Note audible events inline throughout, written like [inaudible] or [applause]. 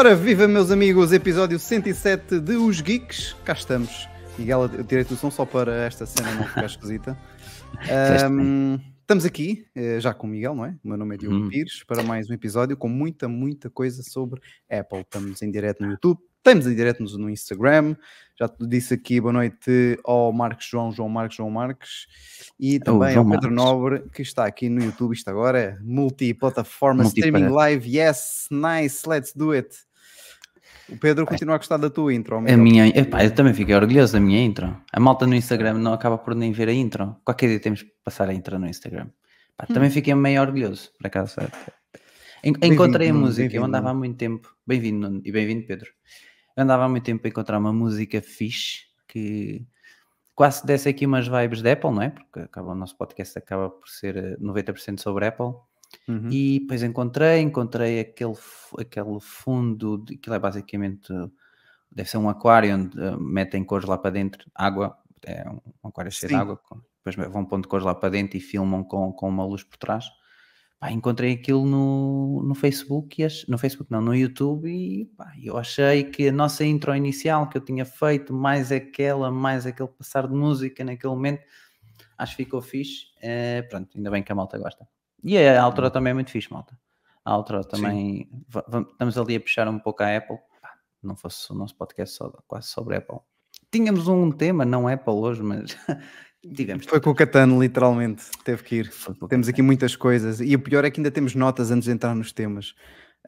Ora, viva meus amigos, episódio 107 de Os Geeks. Cá estamos. Miguel, eu tirei o som só para esta cena não ficar esquisita. [laughs] Um, estamos aqui, eh, já com o Miguel, não é? O meu nome é Diogo hum. Pires, para mais um episódio com muita, muita coisa sobre Apple. Estamos em direto no YouTube, estamos em direto no Instagram. Já te disse aqui boa noite ao Marcos João, João Marcos, João Marcos e também ao Pedro Marcos. Nobre, que está aqui no YouTube. Isto agora é multiplataforma Multi streaming live. Yes, nice, let's do it. O Pedro continua a gostar da tua intro. A minha, epá, eu também fiquei orgulhoso da minha intro. A malta no Instagram não acaba por nem ver a intro. Qualquer dia temos que passar a intro no Instagram. Pá, hum. Também fiquei meio orgulhoso, por acaso. Encontrei a música, eu andava há muito tempo. Bem-vindo, e bem-vindo, Pedro. Eu andava há muito tempo a encontrar uma música fixe que quase desse aqui umas vibes de Apple, não é? Porque acaba, o nosso podcast acaba por ser 90% eh, sobre Apple. Uhum. E depois encontrei, encontrei aquele, aquele fundo, de, aquilo é basicamente, deve ser um aquário onde uh, metem cores lá para dentro, água, é um, um aquário cheio Sim. de água, depois vão pondo cores lá para dentro e filmam com, com uma luz por trás. Pá, encontrei aquilo no, no Facebook, e ach, no Facebook não, no YouTube e pá, eu achei que a nossa intro inicial que eu tinha feito, mais aquela, mais aquele passar de música naquele momento, acho que ficou fixe. É, pronto, ainda bem que a malta gosta. E a altura hum. também é muito fixe, malta. A altura também, estamos ali a puxar um pouco a Apple. Não fosse o nosso podcast só, quase sobre Apple. Tínhamos um tema, não Apple hoje, mas [laughs] Digamos. Foi com o Catano, literalmente. Teve que ir. Temos aqui muitas coisas. E o pior é que ainda temos notas antes de entrar nos temas.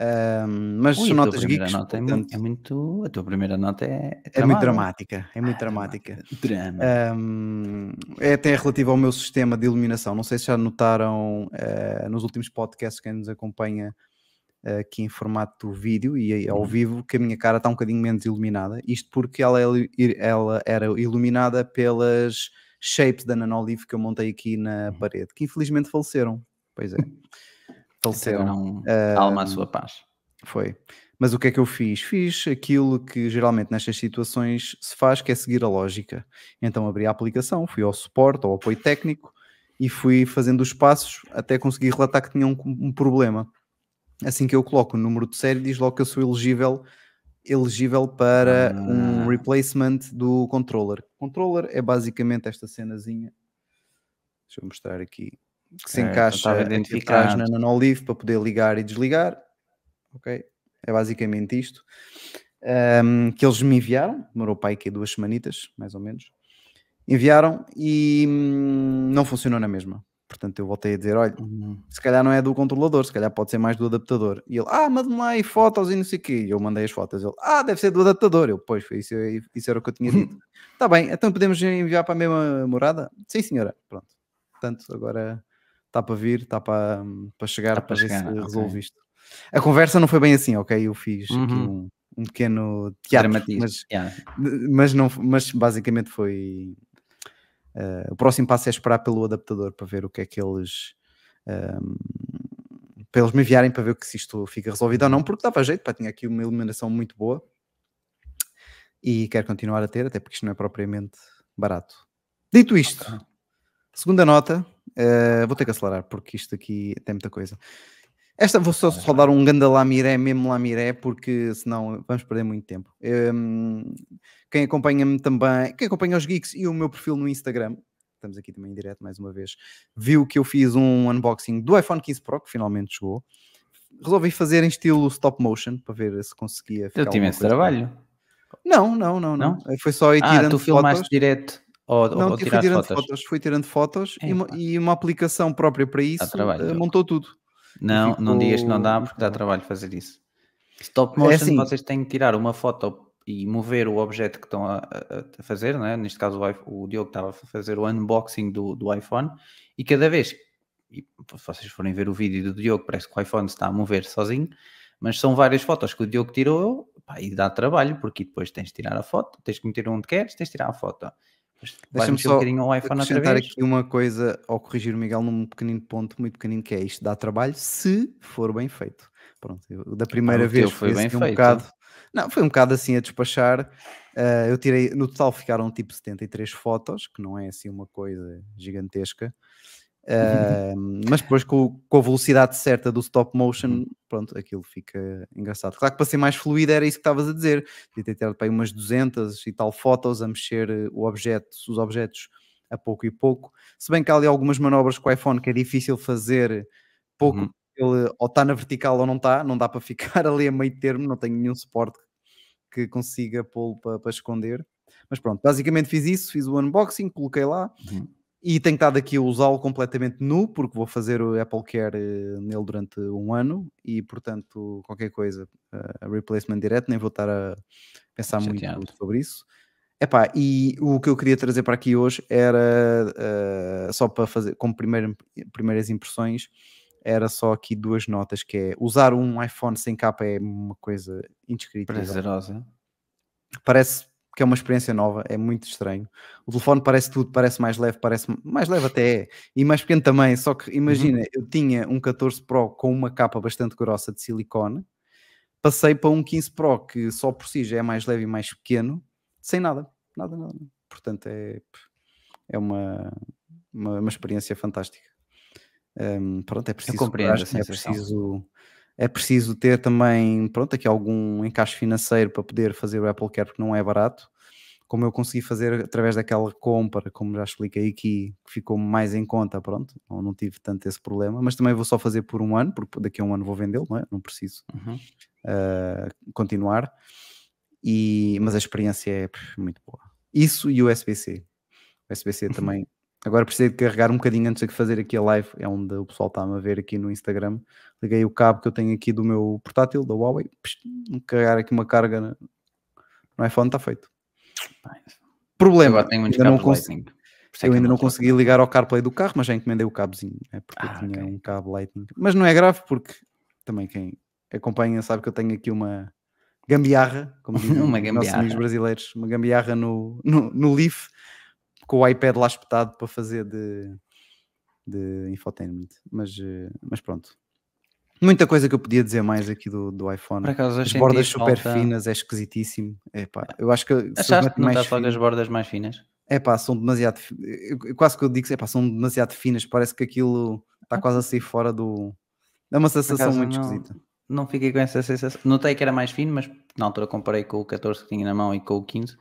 Um, mas Ui, são notas geeks. Nota é portanto... é, muito, A tua primeira nota é. É, é muito dramática. É muito ah, dramática. Drama. Um, é até relativo ao meu sistema de iluminação. Não sei se já notaram uh, nos últimos podcasts quem nos acompanha uh, aqui em formato vídeo e ao uhum. vivo que a minha cara está um bocadinho menos iluminada. Isto porque ela, é ela era iluminada pelas shapes da Nanolive que eu montei aqui na uhum. parede, que infelizmente faleceram. Pois é. [laughs] Faleceram. Uh, alma à sua paz. Foi. Mas o que é que eu fiz? Fiz aquilo que geralmente nestas situações se faz, que é seguir a lógica. Então abri a aplicação, fui ao suporte, ao apoio técnico e fui fazendo os passos até conseguir relatar que tinha um, um problema. Assim que eu coloco o número de série, diz logo que eu sou elegível elegível para ah. um replacement do controller. Controller é basicamente esta cenazinha. Deixa eu mostrar aqui. Que se encaixa aqui atrás na Nanolive para poder ligar e desligar. Ok? É basicamente isto. Um, que eles me enviaram. Demorou para aí que duas semanitas, mais ou menos. Enviaram e hum, não funcionou na mesma. Portanto, eu voltei a dizer: olha, uhum. se calhar não é do controlador, se calhar pode ser mais do adaptador. E ele, ah, manda-me lá aí fotos e não sei o quê. E eu mandei as fotos. Ele, ah, deve ser do adaptador. Eu, pois, foi isso, isso era o que eu tinha dito. Está [laughs] bem, então podemos enviar para a mesma morada? Sim, senhora. Pronto. Portanto, agora está para vir, está para, para chegar, para, para ver chegar, se okay. resolve isto. A conversa não foi bem assim, ok? Eu fiz uhum. aqui um, um pequeno teatro, mas, yeah. mas, não, mas basicamente foi Uh, o próximo passo é esperar pelo adaptador para ver o que é que eles. Um, para eles me enviarem para ver se isto fica resolvido ou não, porque dava jeito, para tinha aqui uma iluminação muito boa e quero continuar a ter, até porque isto não é propriamente barato. Dito isto, segunda nota, uh, vou ter que acelerar porque isto aqui tem muita coisa. Esta vou só, só dar um ganda lamiré, mesmo lamiré, porque senão vamos perder muito tempo. Um, quem acompanha-me também, quem acompanha os Geeks e o meu perfil no Instagram, estamos aqui também em direto mais uma vez, viu que eu fiz um unboxing do iPhone 15 Pro, que finalmente chegou. Resolvi fazer em estilo stop motion, para ver se conseguia ficar Eu tive esse trabalho. Não, não, não, não, não. Foi só ir ah, tirando tu filmaste fotos. direto ou, não, ou fui tirando fotos. fotos. Fui tirando fotos e uma, e uma, aplicação própria para isso trabalho, montou tudo. Não, ficou... não digas que não dá porque dá trabalho fazer isso. Stop motion, é assim. vocês têm que tirar uma foto e mover o objeto que estão a, a, fazer, né? neste caso o, o Diogo estava a fazer o unboxing do, do iPhone e cada vez, e se vocês forem ver o vídeo do Diogo, parece que o iPhone está a mover sozinho, mas são várias fotos que o Diogo tirou pá, e dá trabalho, porque depois tens de tirar a foto, tens que meter onde queres, tens de tirar a foto. Deixa-me só um acrescentar aqui uma coisa ao corrigir o Miguel num pequenino ponto, muito pequenino, que é isto dá trabalho se for bem feito. Pronto, eu, da primeira ah, vez foi bem assim feito. Um bocado, não, foi um bocado assim a despachar. Uh, eu tirei, no total ficaram tipo 73 fotos, que não é assim uma coisa gigantesca. Uh, mas depois com, com, a velocidade certa do stop motion, uhum. pronto, aquilo fica engraçado. Claro que para ser mais fluido era isso que estavas a dizer, de ter para umas 200 e tal fotos a mexer eh, o objeto, os objetos a pouco e pouco. Se bem que há ali algumas manobras com o iPhone que é difícil fazer pouco, uhum. ele ou está na vertical ou não está, não dá para ficar [laughs] ali a meio termo, não tenho nenhum suporte que consiga pô-lo para, para esconder. Mas pronto, basicamente fiz isso, fiz o unboxing, coloquei lá. Uhum e tenho estado aqui a usá-lo completamente nu, porque vou fazer o Apple Care eh, nele durante um ano e, portanto, qualquer coisa, uh, replacement direto, nem vou estar a pensar Chateado. muito sobre isso. Epá, e o que eu queria trazer para aqui hoje era uh, só para fazer como primeira, primeiras impressões, era só aqui duas notas que é usar um iPhone sem capa é uma coisa indescritível. Prazerosa. Parece que é uma experiência nova, é muito estranho. O telefone parece tudo, parece mais leve, parece mais leve até é, e mais pequeno também. Só que imagina, uhum. eu tinha um 14 Pro com uma capa bastante grossa de silicone, passei para um 15 Pro que só por si já é mais leve e mais pequeno, sem nada, nada, nada. Portanto, é, é uma, uma, uma experiência fantástica. Um, pronto, é preciso, coragem, é preciso é preciso ter também, pronto, aqui algum encaixe financeiro para poder fazer o Apple Care, porque não é barato. Como eu consegui fazer através daquela compra, como já expliquei aqui, que ficou mais em conta, pronto, não, não tive tanto esse problema, mas também vou só fazer por um ano, porque daqui a um ano vou vendê-lo, não é? Não preciso uhum. uh, continuar. E, mas a experiência é muito boa. Isso e o USB-C. O USB-C também Agora precisei de carregar um bocadinho antes de fazer aqui a live, é onde o pessoal está-me a ver aqui no Instagram. Liguei o cabo que eu tenho aqui do meu portátil, da Huawei, carregar aqui uma carga no iPhone, está feito. Problema, Agora tenho ainda não consegui, eu ainda não consegui ligar ao CarPlay do carro, mas já encomendei o cabozinho, é porque ah, tinha okay. um cabo Lightning. Mas não é grave porque também quem acompanha sabe que eu tenho aqui uma gambiarra, como [laughs] dizem uma gambiarra. nossos amigos brasileiros, uma gambiarra no, no, no Leaf com o iPad lá espetado para fazer de, de infotainment. Mas, eh, mas pronto. Muita coisa que eu podia dizer mais aqui do, do iPhone. Acaso, as bordas super falta... finas, é esquisitíssimo. Epá, eu acho que. Achaste que não estás logo as bordas mais finas? É pá, são demasiado. Eu, quase que eu digo, é pá, são demasiado finas. Parece que aquilo está quase a sair fora do. É uma sensação acaso, muito não, esquisita. Não fiquei com essa sensação. Notei que era mais fino, mas na altura comparei com o 14 que tinha na mão e com o 15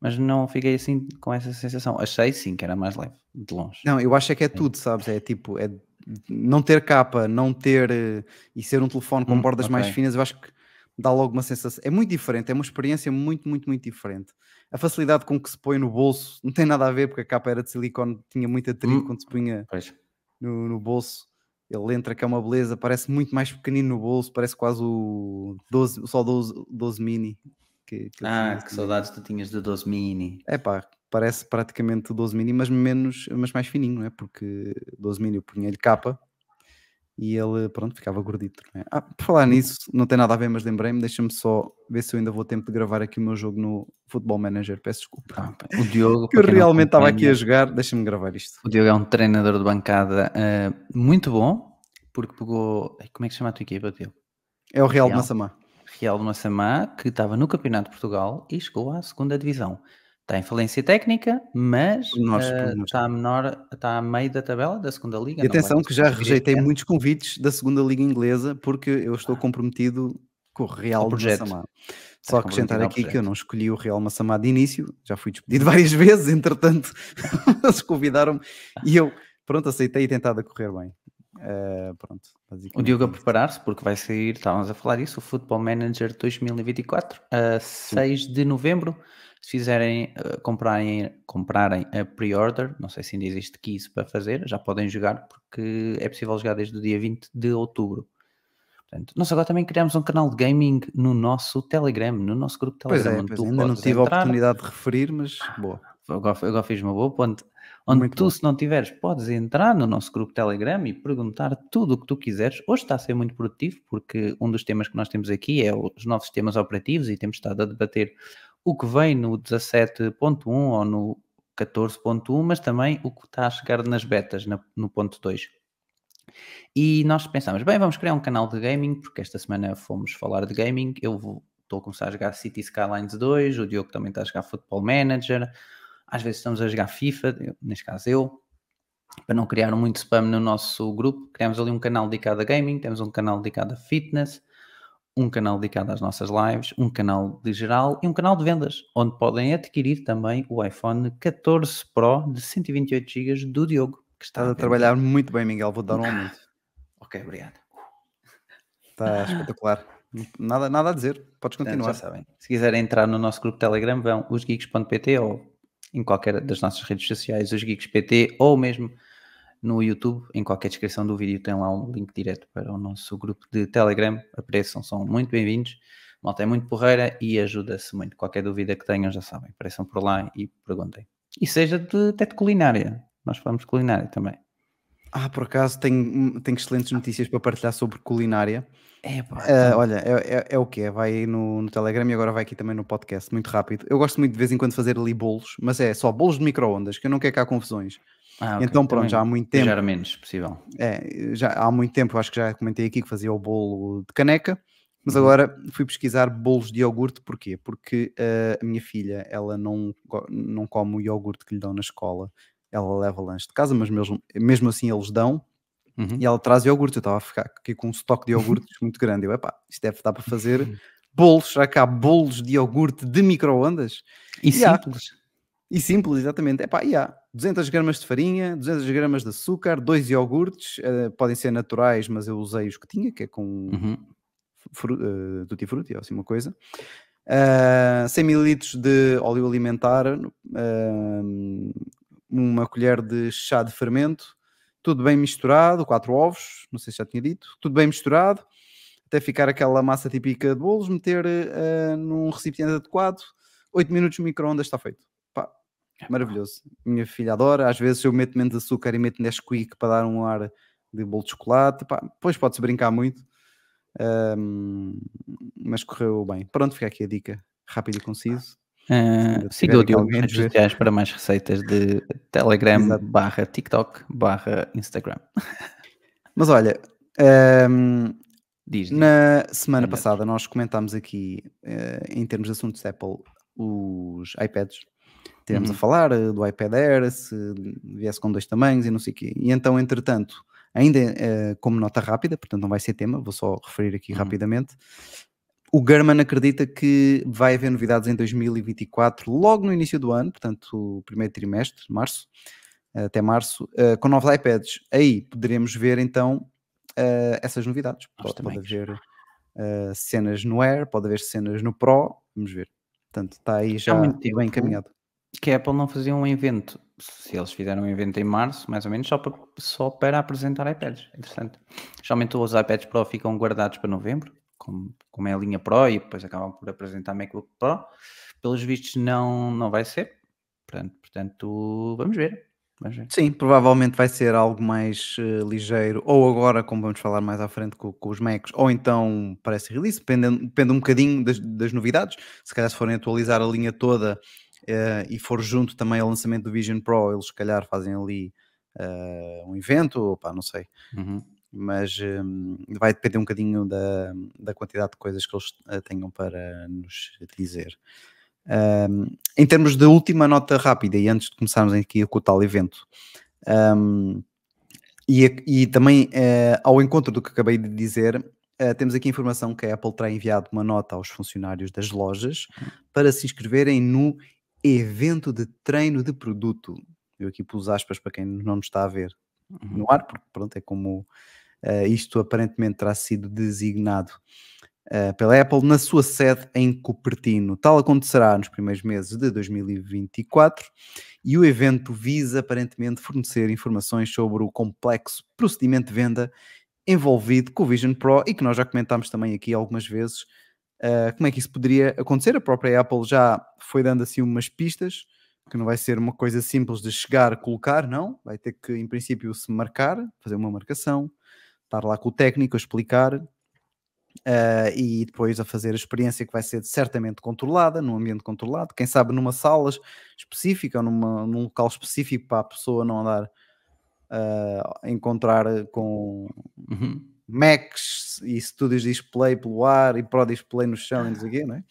mas não fiquei assim com essa sensação. Achei sim que era mais leve, de longe. Não, eu acho é que é tudo, sabes? É tipo, é não ter capa, não ter eh, e ser um telefone com hum, bordas okay. mais finas, eu acho que dá logo uma sensação. É muito diferente, é uma experiência muito, muito, muito diferente. A facilidade com que se põe no bolso não tem nada a ver, porque a capa era de silicone, tinha muito atrito hum, quando se punha no, no, bolso. Ele entra que é uma beleza, parece muito mais pequenino no bolso, parece quase o 12, só 12, 12 mini. Que, que ah, que saudades tu tinhas do 12 mini. É pá, parece praticamente o 12 mini, mas menos, mas mais fininho, não é? Porque 12 mini eu punha-lhe capa e ele, pronto, ficava gordito. É? Ah, por falar hum. nisso, não tem nada a ver, mas lembrei-me, deixa-me só ver se eu ainda vou tempo de gravar aqui o meu jogo no Football Manager, peço desculpa. Ah, o Diogo, [laughs] que eu realmente estava aqui a jogar, deixa-me gravar isto. O Diogo é um treinador de bancada uh, muito bom, porque pegou, como é que se chama a tua equipa, Diogo? É o Real, Real. Massamá. Real de Massamá, que estava no Campeonato de Portugal e chegou à segunda divisão. Está em falência técnica, mas nós, uh, está, a menor, está a meio da tabela da segunda liga. E atenção que já rejeitei muitos convites da segunda liga inglesa porque eu estou ah. comprometido com o Real de Massamá. Só acrescentar aqui que eu não escolhi o Real Massamá de início, já fui despedido [laughs] várias vezes, entretanto, [laughs] eles convidaram-me e eu, pronto, aceitei e tentado a correr bem. Uh, pronto, o Diogo a preparar-se, porque vai sair, estávamos a falar isso, o Football Manager 2024, a 6 de novembro. Se fizerem, uh, comprarem, comprarem a pre-order, não sei se ainda existe keys para fazer, já podem jogar, porque é possível jogar desde o dia 20 de outubro. Portanto, nós agora também criamos um canal de gaming no nosso Telegram, no nosso grupo Telegram. Pois é, pois ainda não tive entrar. a oportunidade de referir, mas boa. Agora, agora fiz uma boa ponte onde Muito tu, bom. se não tiveres, podes entrar no nosso grupo Telegram e perguntar tudo o que tu quiseres. Hoje está a ser muito produtivo, porque um dos temas que nós temos aqui é os novos sistemas operativos e temos estado a debater o que vem no 17.1 ou no 14.1, mas também o que está a chegar nas betas, no ponto 2. E nós pensamos, bem, vamos criar um canal de gaming, porque esta semana fomos falar de gaming. Eu vou, estou a começar a jogar City Skylines 2, o Diogo também está a jogar Football Manager, às vezes estamos a jogar FIFA, neste caso eu, para não criar muito spam no nosso grupo, criamos ali um canal dedicado a gaming, temos um canal dedicado a fitness, um canal dedicado às nossas lives, um canal de geral e um canal de vendas, onde podem adquirir também o iPhone 14 Pro de 128 GB do Diogo, que está a, a trabalhar muito bem, Miguel. Vou dar um aumento. [laughs] ok, obrigado. Está espetacular. Nada, nada a dizer, podes continuar. Já sabem. Se quiserem entrar no nosso grupo Telegram, vão osgeeks.pt ou em qualquer das nossas redes sociais, osgeeks.pt ou mesmo no YouTube, em qualquer descrição do vídeo tem lá um link direto para o nosso grupo de Telegram. Apareçam, são muito bem-vindos. Malta é muito porreira e ajuda-se muito. Qualquer dúvida que tenham, já sabem, apareçam por lá e perguntem. E seja de, até de culinária. Nós falamos de culinária também. Ah, por acaso tenho, tenho excelentes notícias para partilhar sobre culinária. É, pá, uh, olha, é, é, é, o que é, vai no, no, Telegram e agora vai aqui também no podcast, muito rápido. Eu gosto muito de vez em quando fazer ali bolos, mas é só bolos de micro-ondas, que eu não quero cá confusões. Ah, okay. Então pronto, também já há muito tempo. Já era menos possível. É, já há muito tempo, acho que já comentei aqui que fazia o bolo de caneca, mas uhum. agora fui pesquisar bolos de iogurte, porquê? Porque uh, a minha filha, ela não, não come o iogurte que lhe dão na escola, ela leva lanche de casa, mas mesmo, mesmo assim eles dão, Uhum. E ela traz iogurte. Eu estava a ficar aqui com um estoque de iogurtes [laughs] muito grande. Eu, epá, isto deve estar para fazer bolos. Será que há bolos de iogurte de micro-ondas? E, e simples. Há. E simples, exatamente. Epá, e há 200 gramas de farinha, 200 gramas de açúcar, dois iogurtes. Uh, podem ser naturais, mas eu usei os que tinha, que é com uhum. uh, tutti frutti, ou assim uma coisa. Uh, 100 ml de óleo alimentar, uh, uma colher de chá de fermento, tudo bem misturado, quatro ovos, não sei se já tinha dito, tudo bem misturado, até ficar aquela massa típica de bolos, meter uh, num recipiente adequado, 8 minutos no micro-ondas está feito. Pá, maravilhoso. Minha filha adora, às vezes eu meto menos açúcar e meto Nesquik para dar um ar de bolo de chocolate, pá, depois pode-se brincar muito, um, mas correu bem. Pronto, fica aqui a dica, rápido e conciso. Uh, siga o Diogo nas redes sociais para mais receitas de Telegram Exato. barra TikTok barra Instagram. [laughs] Mas olha, um, diz, diz, na semana passada nós comentámos aqui uh, em termos de assuntos Apple os iPads. Tivemos uhum. a falar uh, do iPad Air, se viesse com dois tamanhos e não sei o quê. E então, entretanto, ainda uh, como nota rápida, portanto não vai ser tema, vou só referir aqui uhum. rapidamente o German acredita que vai haver novidades em 2024, logo no início do ano, portanto, o primeiro trimestre, março, até março, uh, com novos iPads. Aí poderemos ver então uh, essas novidades. Pode, pode haver cenas no Air, pode haver cenas no Pro, vamos ver. Portanto, está aí já bem encaminhado. Que a Apple não fazia um evento, se eles fizeram um evento em março, mais ou menos, só para, só para apresentar iPads. Interessante. Geralmente os iPads Pro ficam guardados para novembro como, como é a linha Pro e depois acabam por apresentar MacBook Pro. Pelos vistos não, não vai ser. Portanto, portanto vamos ver. Vamos ver. Sim, provavelmente vai ser algo mais uh, ligeiro, ou agora, como vamos falar mais à frente com, com os Macs, ou então parece release, depende, depende um bocadinho das, das, novidades. Se calhar, se forem atualizar a linha toda uh, e for junto também ao lançamento do Vision Pro, eles se calhar fazem ali uh, um evento, ou pá, não sei. Uhum mas um, vai depender um bocadinho da, da quantidade de coisas que eles uh, tenham para nos dizer. Um, em termos de última nota rápida, e antes de começarmos aqui com o tal evento, um, e, e, também uh, ao encontro do que acabei de dizer, uh, temos aqui informação que a Apple terá enviado uma nota aos funcionários das lojas para se inscreverem no evento de treino de produto. Eu aqui pus aspas para quem não nos está a ver no ar, porque pronto, é como Uh, isto aparentemente terá sido designado uh, pela Apple na sua sede em Cupertino. Tal acontecerá nos primeiros meses de 2024 e o evento visa aparentemente fornecer informações sobre o complexo procedimento de venda envolvido com o Vision Pro e que nós já comentámos também aqui algumas vezes uh, como é que isso poderia acontecer. A própria Apple já foi dando assim umas pistas que não vai ser uma coisa simples de chegar, colocar, não. Vai ter que, em princípio, se marcar, fazer uma marcação, estar lá com o técnico a explicar uh, e depois a fazer a experiência que vai ser certamente controlada, num ambiente controlado, quem sabe numa sala específica ou numa, num local específico para a pessoa não andar uh, a encontrar com uhum. Macs e estúdios de display pelo ar e Pro Display no chão e não sei o quê, não é?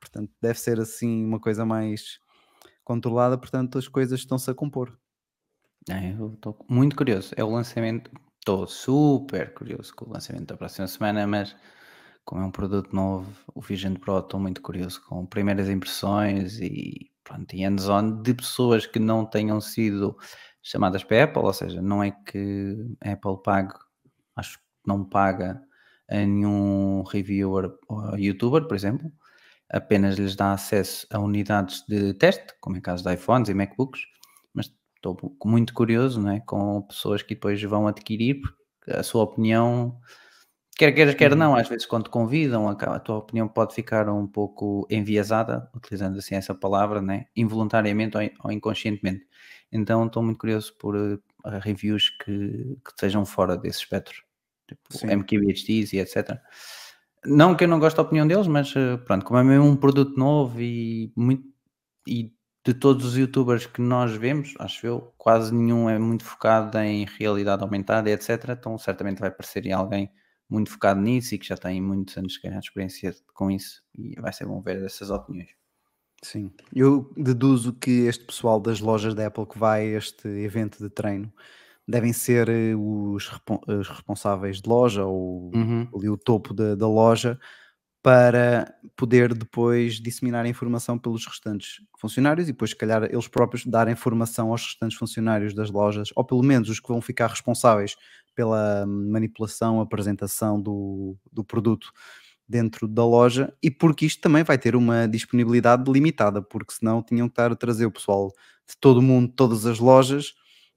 Portanto, deve ser assim uma coisa mais controlada, portanto as coisas estão-se a compor. É, eu estou muito curioso. É o lançamento. Estou super curioso com o lançamento da próxima semana, mas como é um produto novo, o Vision Pro, estou muito curioso com primeiras impressões e pronto, e hands-on de pessoas que não tenham sido chamadas para a Apple, ou seja, não é que a Apple pague, acho que não paga a nenhum reviewer ou youtuber, por exemplo, apenas lhes dá acesso a unidades de teste, como é o caso de iPhones e MacBooks, mas estou muito curioso não é, com pessoas que depois vão adquirir, porque a sua opinião, quer queiras, quer não, uhum. às vezes quando te convidam, a, tua opinião pode ficar um pouco enviesada, utilizando assim essa palavra, né, involuntariamente ou inconscientemente. Então estou muito curioso por uh, reviews que, que sejam fora desse espectro, tipo MQBHDs e etc. Não que eu não goste da opinião deles, mas uh, pronto, como é mesmo um produto novo e muito e de todos os youtubers que nós vemos, acho eu, quase nenhum é muito focado em realidade aumentada, etc. Então certamente vai aparecer alguém muito focado nisso e que já tem muitos anos de experiência com isso e vai ser bom ver essas opiniões. Sim, eu deduzo que este pessoal das lojas da Apple que vai a este evento de treino devem ser eh, os, os responsáveis de loja ou uhum. ali o topo da, da, loja para poder depois disseminar a informação pelos restantes funcionários e depois, se calhar, eles próprios dar informação aos restantes funcionários das lojas, ou pelo menos os que vão ficar responsáveis pela manipulação, apresentação do, do produto dentro da loja e porque isto também vai ter uma disponibilidade limitada, porque senão tinham que estar a trazer o pessoal de todo o mundo, todas as lojas,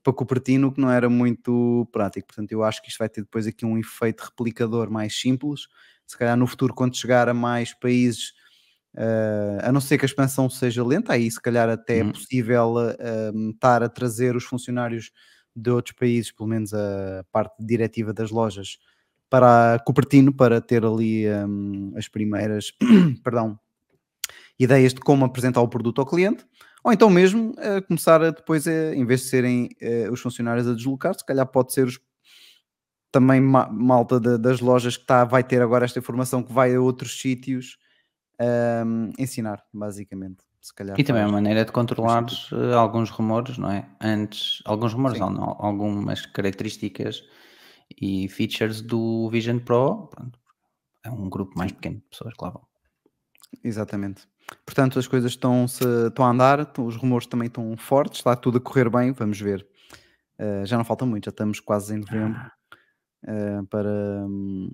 para Cupertino, que não era muito prático. Portanto, eu acho que isto vai ter depois aqui um efeito replicador mais simples. Se calhar no futuro, quando chegar a mais países, uh, a não ser que a expansão seja lenta, aí se calhar até uhum. é possível uh, estar a trazer os funcionários de outros países, pelo menos a parte diretiva das lojas, para Cupertino para ter ali um, as primeiras [clears throat] perdão, ideias de como apresentar o produto ao cliente, ou então mesmo uh, começar a depois, uh, em vez de serem uh, os funcionários a deslocar, se calhar pode ser os, também ma malta de, das lojas que tá, vai ter agora esta informação que vai a outros sítios um, ensinar, basicamente. e também é uma maneira de controlar eh, alguns rumores, não é? Antes, alguns rumores, não, algumas características e features do Vision Pro, pronto, é um grupo mais pequeno de pessoas que lá vão. Exatamente. Portanto, as coisas estão, -se, estão a andar, os rumores também estão fortes, está tudo a correr bem, vamos ver. Uh, já não falta muito, já estamos quase em novembro uh, para, um,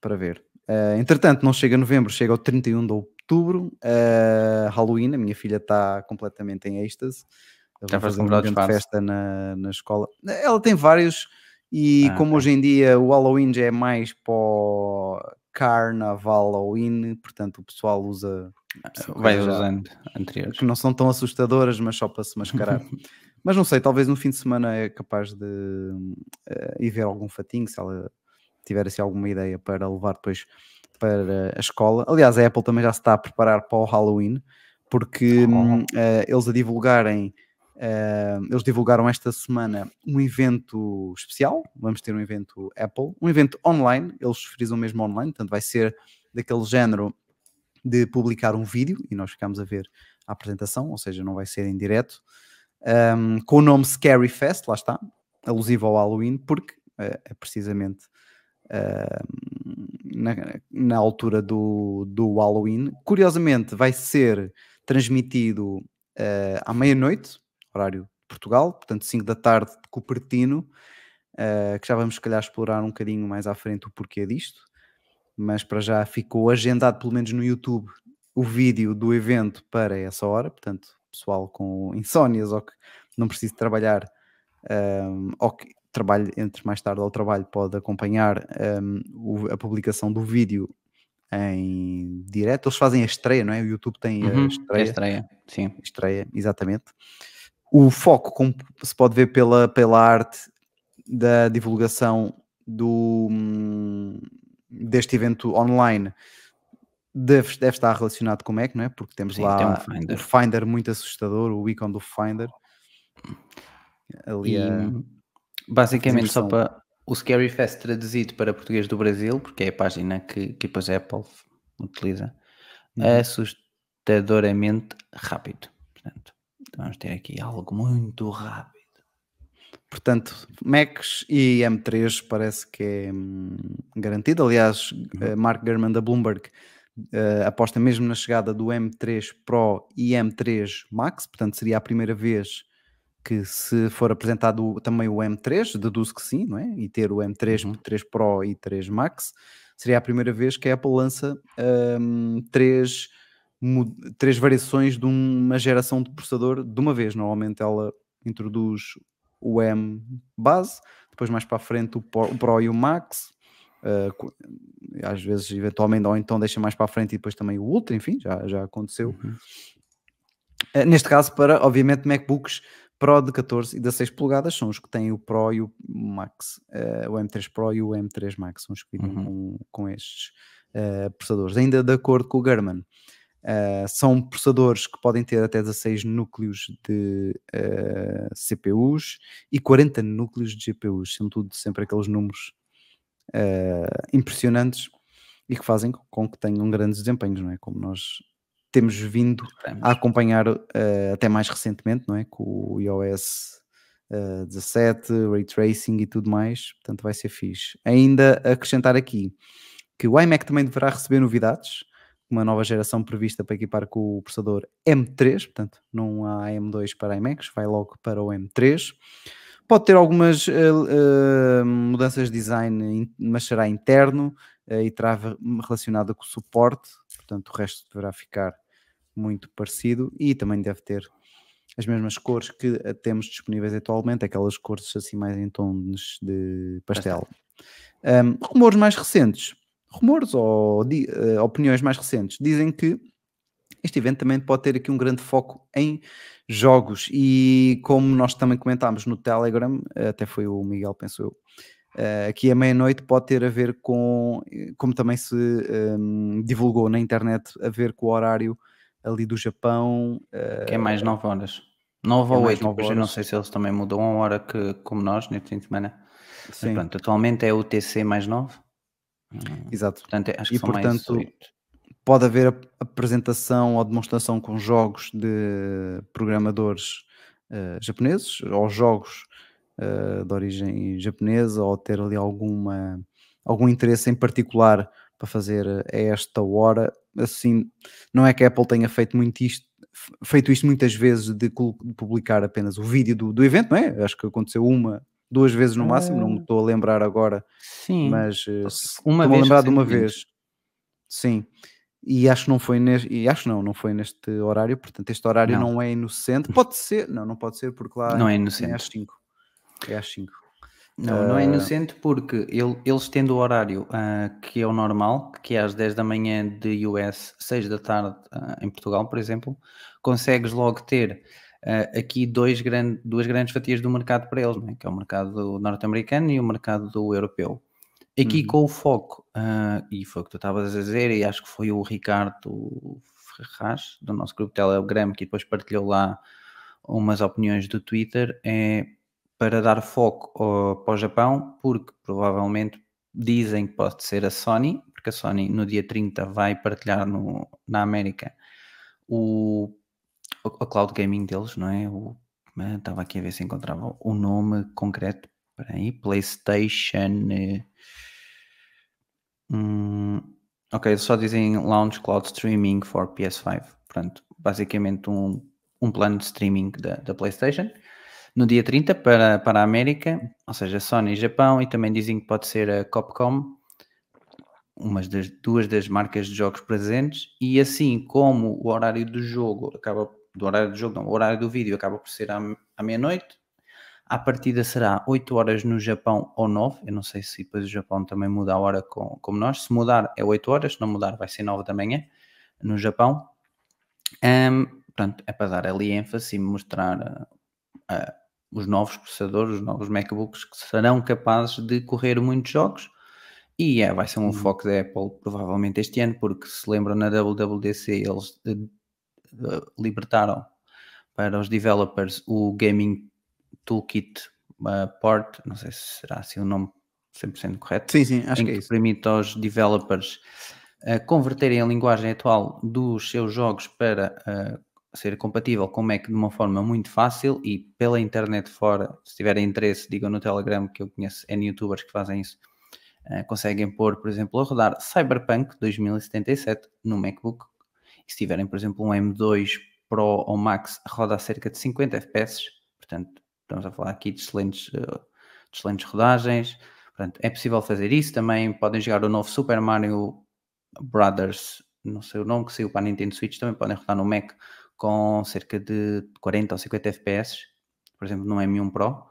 para ver. Uh, entretanto, não chega novembro, chega ao 31 de outubro, Halloween, a minha filha está completamente em êxtase. Já fazer uma grande festa na, na escola. Ela tem vários e ah, como hoje em dia o Halloween já é mais para Carnaval Halloween, portanto o pessoal usa. Ah, vai usando anteriores. Que não são tão assustadoras, mas só para se mascarar. [laughs] mas não sei, talvez no fim de semana é capaz de uh, ir ver algum fatinho, se ela tiver assim alguma ideia para levar depois para a escola. Aliás, a Apple também já se está a preparar para o Halloween, porque oh. uh, eles a divulgarem Uh, eles divulgaram esta semana um evento especial. Vamos ter um evento Apple, um evento online. Eles frisam mesmo online, portanto, vai ser daquele género de publicar um vídeo e nós ficamos a ver a apresentação, ou seja, não vai ser em direto, um, com o nome Scary Fest, lá está, alusivo ao Halloween, porque uh, é precisamente uh, na, na, altura do, do Halloween. Curiosamente, vai ser transmitido à meia-noite, horário de Portugal, portanto 5 da tarde de Cupertino, uh, que já vamos se calhar explorar um bocadinho mais à frente o porquê disto, mas para já ficou agendado pelo menos no YouTube o vídeo do evento para essa hora, portanto pessoal com insónias ou que não precisa trabalhar um, ou que trabalhe entre mais tarde ao trabalho pode acompanhar um, o, a publicação do vídeo em direto. Eles fazem a estreia, não é? O YouTube tem uhum, a estreia. A estreia, sim. Estreia, exatamente o foco, como se pode ver pela, pela arte da divulgação do, deste evento online, deve, deve estar relacionado com o Mac, não é? Porque temos Sim, lá tem um Finder. o Finder muito assustador, o ícone do Finder. Ali a, basicamente, só para o Scary Fest traduzido para português do Brasil, porque é a página que, que depois a Apple utiliza, uhum. assustadoramente rápido. Vamos ter aqui algo muito rápido. Portanto, Macs e M3 parece que é hum, garantido. Aliás, uhum. Mark Gurman da Bloomberg uh, aposta mesmo na chegada do M3 Pro e M3 Max, portanto, seria a primeira vez que se for apresentado também o M3, deduzo que sim, não é? E ter o M3, uhum. 3 Pro e 3 Max, seria a primeira vez que a Apple lança um, três, três variações de uma geração de processador de uma vez. Normalmente ela introduz o M base, depois mais para a frente o Pro, e o Max, uh, às vezes eventualmente, ou então deixa mais para a frente e depois também o Ultra, enfim, já, já aconteceu. Uhum. Uh, neste caso, para obviamente MacBooks Pro de 14 e 16 polegadas são os que têm o Pro e o Max, uh, o M3 Pro e o M3 Max, são os que vêm uhum. com, com estes processadores. Ainda de acordo com o German, Uh, são processadores que podem ter até 16 núcleos de uh, CPUs e 40 núcleos de GPUs. São tudo sempre aqueles números uh, impressionantes e que fazem com que tenham grandes desempenhos, não é? Como nós temos vindo a acompanhar até mais recentemente, não é? Com o iOS 17, Ray Tracing e tudo mais. Portanto, vai ser fixe. Ainda acrescentar aqui que o iMac também deverá receber novidades uma nova geração prevista para equipar com o processador M3, portanto não há M2 para iMacs, vai logo para o M3. Pode ter algumas uh, uh, mudanças de design, mas será interno uh, e terá relacionada com o suporte, portanto o resto deverá ficar muito parecido e também deve ter as mesmas cores que temos disponíveis atualmente, aquelas cores assim mais em tons de pastel. Um, rumores mais recentes rumores ou uh, opiniões mais recentes dizem que este evento também pode ter aqui um grande foco em jogos e como nós também comentámos no Telegram, até foi o Miguel, penso eu, uh, aqui a meia-noite pode ter a ver com, como também se um, ehm, divulgou na internet, a ver com o horário ali do Japão. Uh, que é mais 9 horas. 9 é ou 8, horas. eu não sei se eles também mudam a hora que, como nós, neste fim de semana. Sim. pronto, atualmente é o TC mais 9. Exato. Portanto, acho que e portanto pode haver apresentação ou demonstração com jogos de programadores uh, japoneses ou jogos uh, de origem japonesa ou ter ali alguma algum interesse em particular para fazer a esta hora. Assim, não é que a Apple tenha feito muito isto, feito isto muitas vezes de publicar apenas o vídeo do, do evento, não é? Acho que aconteceu uma duas vezes no máximo, não me ah. estou a lembrar agora, sim, mas uh, uma vez a lembrar de uma vez. Sim. E acho que não foi neste, e acho não, não foi neste horário, portanto este horário não, não é inocente. Pode ser, não, não pode ser porque lá não é, inocente. é às 5. É às 5. Não, uh... não é ah. inocente porque ele, eles tendo o horário uh, que é o normal, que é às 10 da manhã de US, 6 da tarde uh, em Portugal, por exemplo, consegues logo ter uh, aqui dois grande, duas grandes fatias do mercado para eles, é? que é o mercado norte-americano e o mercado do europeu. Aqui uhum. com o foco, uh, e foi o que tu estavas a dizer, e acho que foi o Ricardo Ferraz, do nosso grupo Telegram, que depois partilhou lá umas opiniões do Twitter, é para dar foco ao, para o Japão, porque provavelmente dizem que pode ser a Sony, porque a Sony no dia 30 vai partilhar no, na América o a cloud gaming deles, não é? O, estava aqui a ver se encontrava o nome concreto. Espera aí, PlayStation. Eh, hum, ok, só dizem Launch Cloud Streaming for PS5. Pronto, basicamente um, um plano de streaming da, da PlayStation. No dia 30 para, para a América, ou seja, Sony e Japão, e também dizem que pode ser a Capcom, umas das duas das marcas de jogos presentes, e assim como o horário do jogo acaba do horário do jogo, não, o horário do vídeo acaba por ser à, à meia-noite. A partida será 8 horas no Japão ou 9. Eu não sei se depois o Japão também muda a hora com, como nós. Se mudar é 8 horas, se não mudar vai ser 9 da manhã no Japão. Um, portanto, é para dar ali ênfase e mostrar uh, uh, os novos processadores, os novos MacBooks que serão capazes de correr muitos jogos. E é, vai ser um uhum. foco da Apple provavelmente este ano, porque se lembram na WWDC eles eh, libertaram para os developers o Gaming Toolkit uh, Port, não sei se será assim o nome 100% correto. Sim, sim, acho que, é isso. permite aos developers uh, converterem a linguagem atual dos seus jogos para uh, ser compatível com o Mac de uma forma muito fácil e pela internet fora, se tiverem interesse, digam no Telegram que eu conheço N youtubers que fazem isso, uh, conseguem pôr, por exemplo, a rodar Cyberpunk 2077 no MacBook. Se tiverem, por exemplo, um M2 Pro ou Max, roda a cerca de 50 FPS, portanto, estamos a falar aqui de excelentes, uh, de excelentes rodagens. Portanto, é possível fazer isso. Também podem jogar o novo Super Mario Brothers, não sei o nome, que saiu para a Nintendo Switch, também podem rodar no Mac com cerca de 40 ou 50 FPS, por exemplo, no M1 Pro.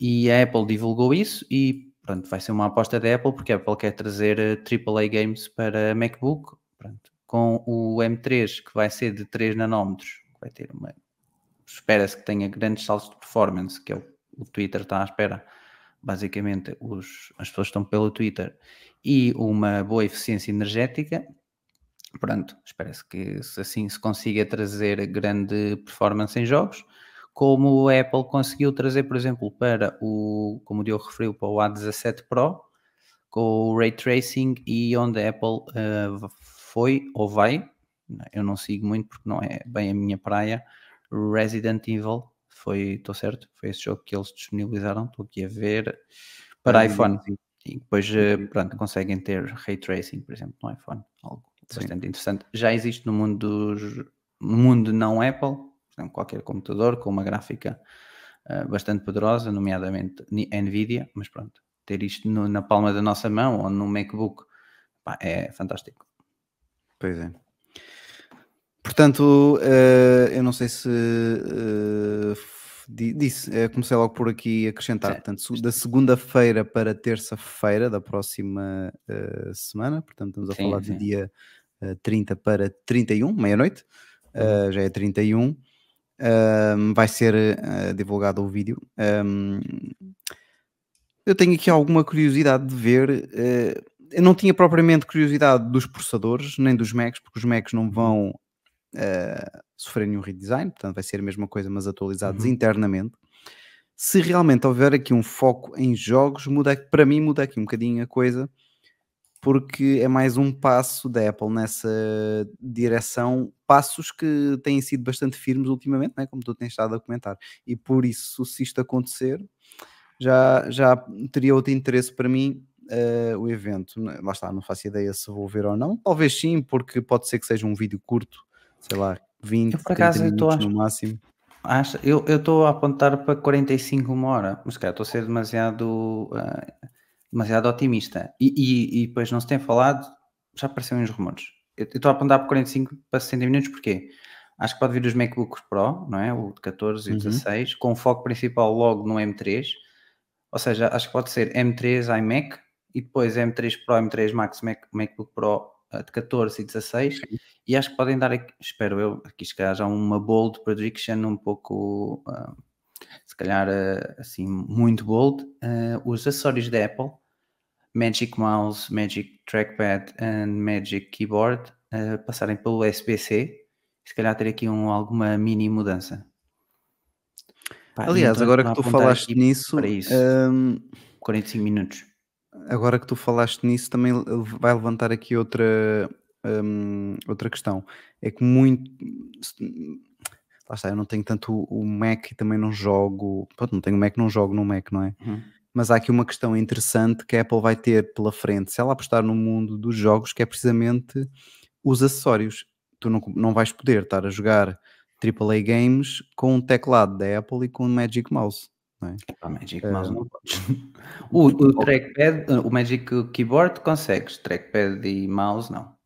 E a Apple divulgou isso e pronto, vai ser uma aposta da Apple porque a Apple quer trazer AAA eh, games para MacBook. Pronto. Com o M3 que vai ser de 3 nanómetros, vai ter uma. Espera-se que tenha grandes saltos de performance, que é o, o Twitter está à espera. Basicamente, os, as pessoas estão pelo Twitter e uma boa eficiência energética pronto, espera-se que assim se consiga trazer grande performance em jogos, como a Apple conseguiu trazer, por exemplo, para o, como o Diogo referiu, para o A17 Pro, com o Ray Tracing e onde a Apple uh, foi ou vai, eu não sigo muito porque não é bem a minha praia, Resident Evil, foi, estou certo? Foi esse jogo que eles disponibilizaram, estou aqui a ver, para iPhone. E depois, uh, pronto, conseguem ter Ray Tracing, por exemplo, no iPhone, algo bastante interessante. Já existe no mundo dos, no mundo não Apple, exemplo, qualquer computador com uma gráfica uh, bastante poderosa, nomeadamente Nvidia, mas pronto, ter isto no, na palma da nossa mão ou no MacBook pá, é fantástico. Pois é. Portanto, uh, eu não sei se uh, disse, uh, comecei logo por aqui a acrescentar, portanto, da segunda-feira para terça-feira da próxima semana, portanto, estamos a sim, falar sim. de dia 30 para 31, meia-noite, uh, já é 31. Uh, vai ser uh, divulgado o vídeo. Um, eu tenho aqui alguma curiosidade de ver. Uh, eu não tinha propriamente curiosidade dos processadores, nem dos Macs, porque os Macs não vão sofrer nenhum redesign, portanto vai ser a mesma coisa, mas atualizados uhum. internamente. Se realmente houver aqui um foco em jogos, muda, para mim muda aqui um bocadinho a coisa porque é mais um passo da Apple nessa direção, passos que têm sido bastante firmes ultimamente, né? como tu tens estado a comentar. E por isso, se isto acontecer, já, já teria outro interesse para mim uh, o evento. Lá está, não faço ideia se vou ver ou não. Talvez sim, porque pode ser que seja um vídeo curto, sei lá, 20, eu, por acaso, 30 minutos no máximo. Acho, eu estou a apontar para 45 uma hora, mas cara, estou a ser demasiado. Uh demasiado otimista. E, e, e, depois não se tem falado, já apareceram uns rumores. Eu estou a apontar por 45 para 60 minutos, porque Acho que pode vir os MacBooks Pro, não é? O de 14 e uhum. 16, com foco principal logo no M3. Ou seja, acho que pode ser M3 iMac e depois M3 Pro, M3 Max Mac, MacBook Pro eh, de 14 e 16. Sim. E acho que podem dar, aqui, espero eu, aqui se calhar já uma bold prediction um pouco, uh, se calhar uh, assim, muito bold. Uh, os acessórios da Apple Magic Mouse, Magic Trackpad e Magic Keyboard passarem pelo USB-C se calhar ter aqui um, alguma mini mudança. Pá, Aliás, então, agora que tu falaste nisso, para isso, um, 45 minutos. Agora que tu falaste nisso, também vai levantar aqui outra, um, outra questão. É que muito. Lá está, eu não tenho tanto o Mac e também não jogo. Pronto, não tenho o Mac, não jogo no Mac, não é? Uhum mas há aqui uma questão interessante que a Apple vai ter pela frente, se ela apostar no mundo dos jogos, que é precisamente os acessórios. Tu não, não vais poder estar a jogar AAA games com um teclado da Apple e com um Magic Mouse. Não é? Magic uh, Mouse não podes. [laughs] o, o trackpad, o Magic Keyboard consegues, trackpad e mouse não.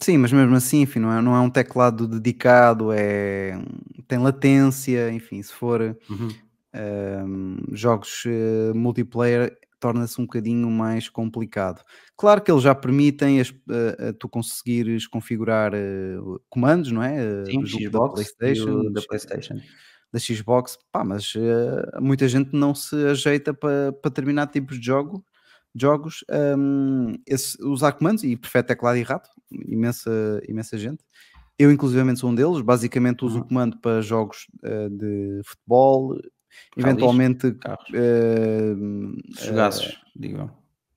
Sim, mas mesmo assim, enfim, não é, não é um teclado dedicado, é, tem latência, enfim, se for uhum jogos uh, multiplayer torna-se um bocadinho mais complicado. Claro que eles já permitem as, uh, tu conseguires configurar comandos, não é? Sim, Xbox da PlayStation, da PlayStation. Da Xbox, pá, mas muita gente não se ajeita para pa determinado tipo de jogo, jogos, um, esse, usar comandos e prefere teclado e rato, imensa, imensa gente. Eu, inclusivamente, sou um deles. Basicamente, uso uhum. o comando para jogos uh, de futebol, eventualmente uh, jogasses, uh, digo.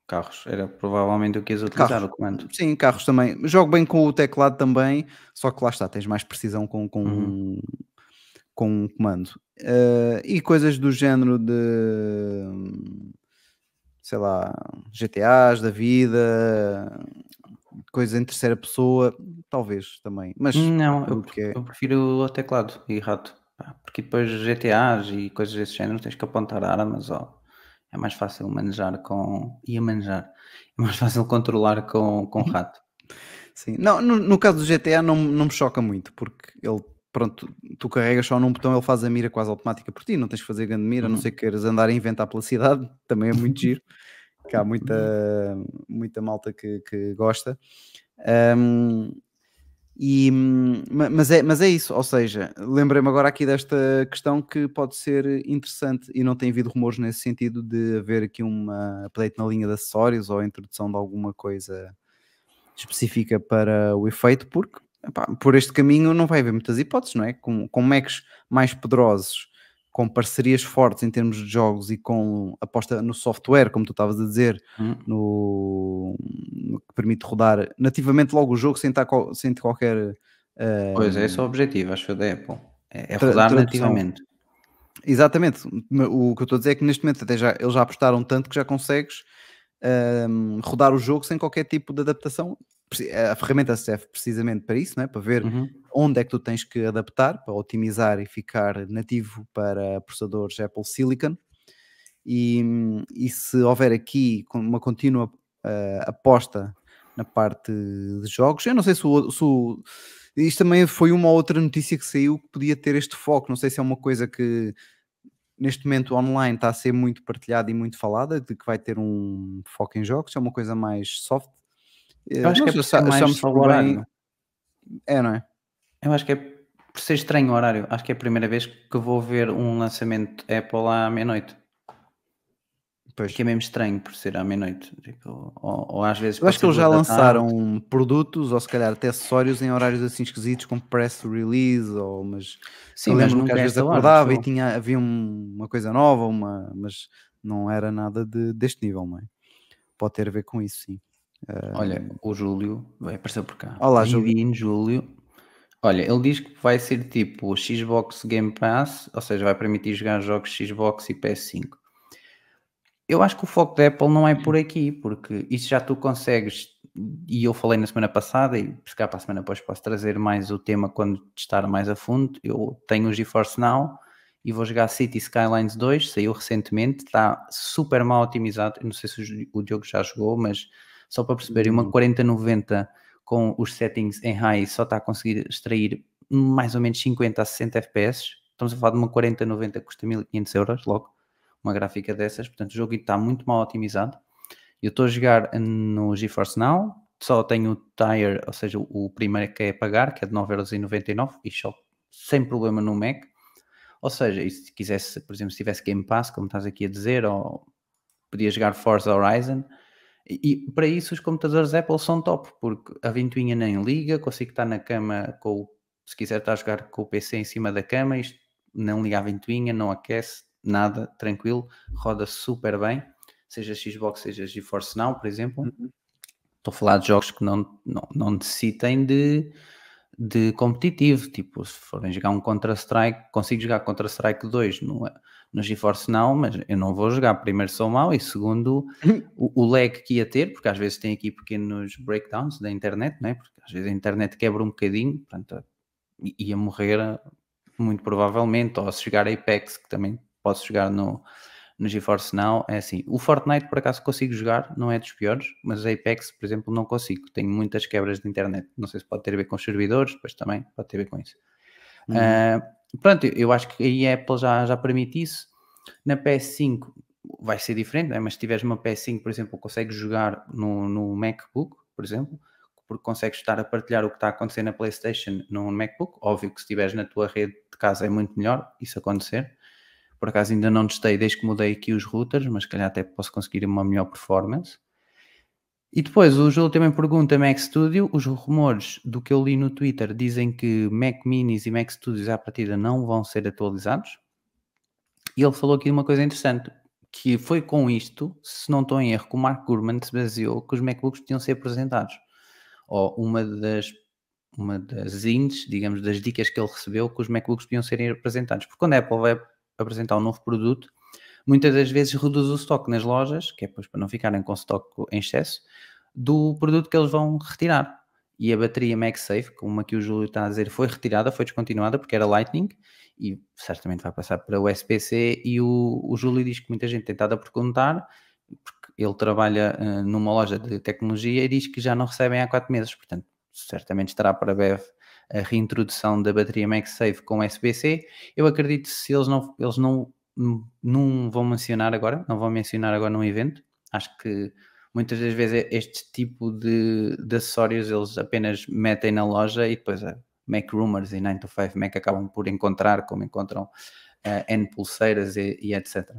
Carros, era provavelmente o que ias utilizar Carros. o comando. Sim, carros também. Jogo bem com o teclado também, só que lá está, tens mais precisão com, com, Uhum. Com o comando. Eh, e coisas do género de sei lá, GTAs da vida, coisas em terceira pessoa, talvez também. Mas Não, eu, é. eu prefiro o teclado e rato. Porque depois GTAs e coisas desse género tens que apontar armas, ó. É mais fácil manejar com. Ia manejar. É mais fácil controlar com, com rato. Sim. Não, no, no caso do GTA não, não me choca muito, porque ele, pronto, tu carregas só num botão, ele faz a mira quase automática por ti, não tens que fazer grande mira, a não Uhum. ser que queiras andar a inventar pela cidade, [laughs] também é muito giro, que há muita, muita malta que, que gosta. Ahm, e, ma- mas, é, mas é isso, ou seja, lembrei-me agora aqui desta questão que pode ser interessante e não tem havido rumores nesse sentido de haver aqui uma update na linha de acessórios ou a introdução de alguma coisa específica para o efeito, porque epá, por este caminho não vai haver muitas hipóteses, não é? Com, com Macs mais poderosos, com parcerias fortes em termos de jogos e com aposta no software, como tu estavas a dizer, Hum. no, no que permite rodar nativamente logo o jogo sem, estar, sem ter qualquer. eh, Pois é, esse é o objetivo, acho eu, da Apple. É, é rodar tradução. nativamente. Exatamente. O que eu estou a dizer é que neste momento até já, eles já apostaram tanto que já consegues ahm, rodar o jogo sem qualquer tipo de adaptação. A ferramenta serve precisamente para isso, não é? para ver Uhum. onde é que tu tens que adaptar para otimizar e ficar nativo para processadores Apple Silicon. E, e se houver aqui uma contínua ah, aposta na parte de jogos, eu não sei se o, se o- isto também foi uma outra notícia que saiu que podia ter este foco. Não sei se é uma coisa que neste momento online está a ser muito partilhada e muito falada, de que vai ter um foco em jogos, é uma coisa mais soft. Eu acho Não que é por ser mais bem- horário. É, não é? Eu acho que é por ser estranho o horário. Acho que é a primeira vez que vou ver um lançamento Apple à meia-noite. Pois. Que é mesmo estranho por ser à meia-noite. Tipo, ou, ou às vezes. Eu acho que eles já da tarde. lançaram produtos ou se calhar até acessórios em horários assim esquisitos como press release ou mas Sim, mas nunca às é vezes hora, acordava acho e tinha, havia um- uma coisa nova, uma, mas não era nada de- deste nível, não é? Pode ter a ver com isso, sim. Olha, o Júlio vai aparecer por cá. Olá, Júlio. Júlio. Olha, ele diz que vai ser tipo o Xbox Game Pass, ou seja, vai permitir jogar jogos Xbox e PS5. Eu acho que o foco da Apple não é por aqui, porque isso já tu consegues, e eu falei na semana passada, e se calhar para a semana depois posso trazer mais o tema quando testar mais a fundo. Eu tenho o GeForce Now e vou jogar City Skylines 2, saiu recentemente, está super mal otimizado. Eu não sei se o Diogo já jogou, mas só para perceberem, uma Hum. 4090 com os settings em high só está a conseguir extrair mais ou menos 50 a 60 FPS. Estamos a falar de uma 4090 que custa 1500 euros logo, uma gráfica dessas. Portanto, o jogo está muito mal otimizado. Eu estou a jogar no GeForce Now, só tenho o Tire, ou seja, o primeiro que é pagar, que é de 9,99€ e só sem problema no Mac. Ou seja, se quisesse, por exemplo, se tivesse Game Pass, como estás aqui a dizer, ou podia jogar Forza Horizon. E, e para isso os computadores Apple são top, porque a ventoinha nem liga, consigo estar na cama com o, se quiser estar a jogar com o PC em cima da cama, isto não liga a ventoinha, não aquece, nada, tranquilo, roda super bem, seja Xbox, seja GeForce Now, por exemplo. Estou a falar de jogos que não, não, não necessitem de, de competitivo, tipo, se forem jogar um Counter-Strike, consigo jogar Counter-Strike 2 no, no GeForce Now, mas eu não vou jogar, primeiro sou mau e segundo [laughs] o, o lag que ia ter, porque às vezes tem aqui pequenos breakdowns da internet, né? porque às vezes a internet quebra um bocadinho, portanto ia morrer muito provavelmente, ou se jogar Apex, que também posso jogar no, no GeForce Now, é assim, o Fortnite por acaso consigo jogar, não é dos piores, mas Apex, por exemplo, não consigo, tenho muitas quebras de internet, não sei se pode ter a ver com os servidores, depois também pode ter a ver com isso. Uhum. Ah, pronto, eu acho que aí a Apple já, já permite isso. Na PS5 vai ser diferente, né? mas se tiveres uma PS5, por exemplo, consegues jogar no, no MacBook, por exemplo, porque consegues estar a partilhar o que está a acontecer na PlayStation no MacBook. Óbvio que se estiveres na tua rede de casa é muito melhor isso acontecer. Por acaso ainda não testei desde que mudei aqui os routers, mas calhar até posso conseguir uma melhor performance. E depois o Júlio também pergunta Mac Studio. Os rumores do que eu li no Twitter dizem que Mac Minis e Mac Studios à partida não vão ser atualizados. E ele falou aqui uma coisa interessante, que foi com isto, se não estou em erro, que o Mark Gurman se baseou que os MacBooks tinham ser apresentados. Ou uma das, uma das índices, digamos, das dicas que ele recebeu que os MacBooks podiam ser apresentados. Porque quando a Apple vai apresentar um novo produto, muitas das vezes reduz o estoque nas lojas, que é depois para não ficarem com estoque em excesso, do produto que eles vão retirar. E a bateria MagSafe, como aqui o Júlio está a dizer, foi retirada, foi descontinuada porque era Lightning e certamente vai passar para o USB-C. E o, o Júlio diz que muita gente tem estado a perguntar, porque ele trabalha uh, numa loja de tecnologia e diz que já não recebem há 4 meses, portanto, certamente estará para breve a reintrodução da bateria MagSafe com USB-C. Eu acredito que se eles não, eles não, não vão mencionar agora, não vão mencionar agora num evento, acho que muitas das vezes este tipo de, de acessórios eles apenas metem na loja e depois a Mac Rumors e 9 to 5 Mac acabam por encontrar, como encontram uh, N pulseiras e, e etc.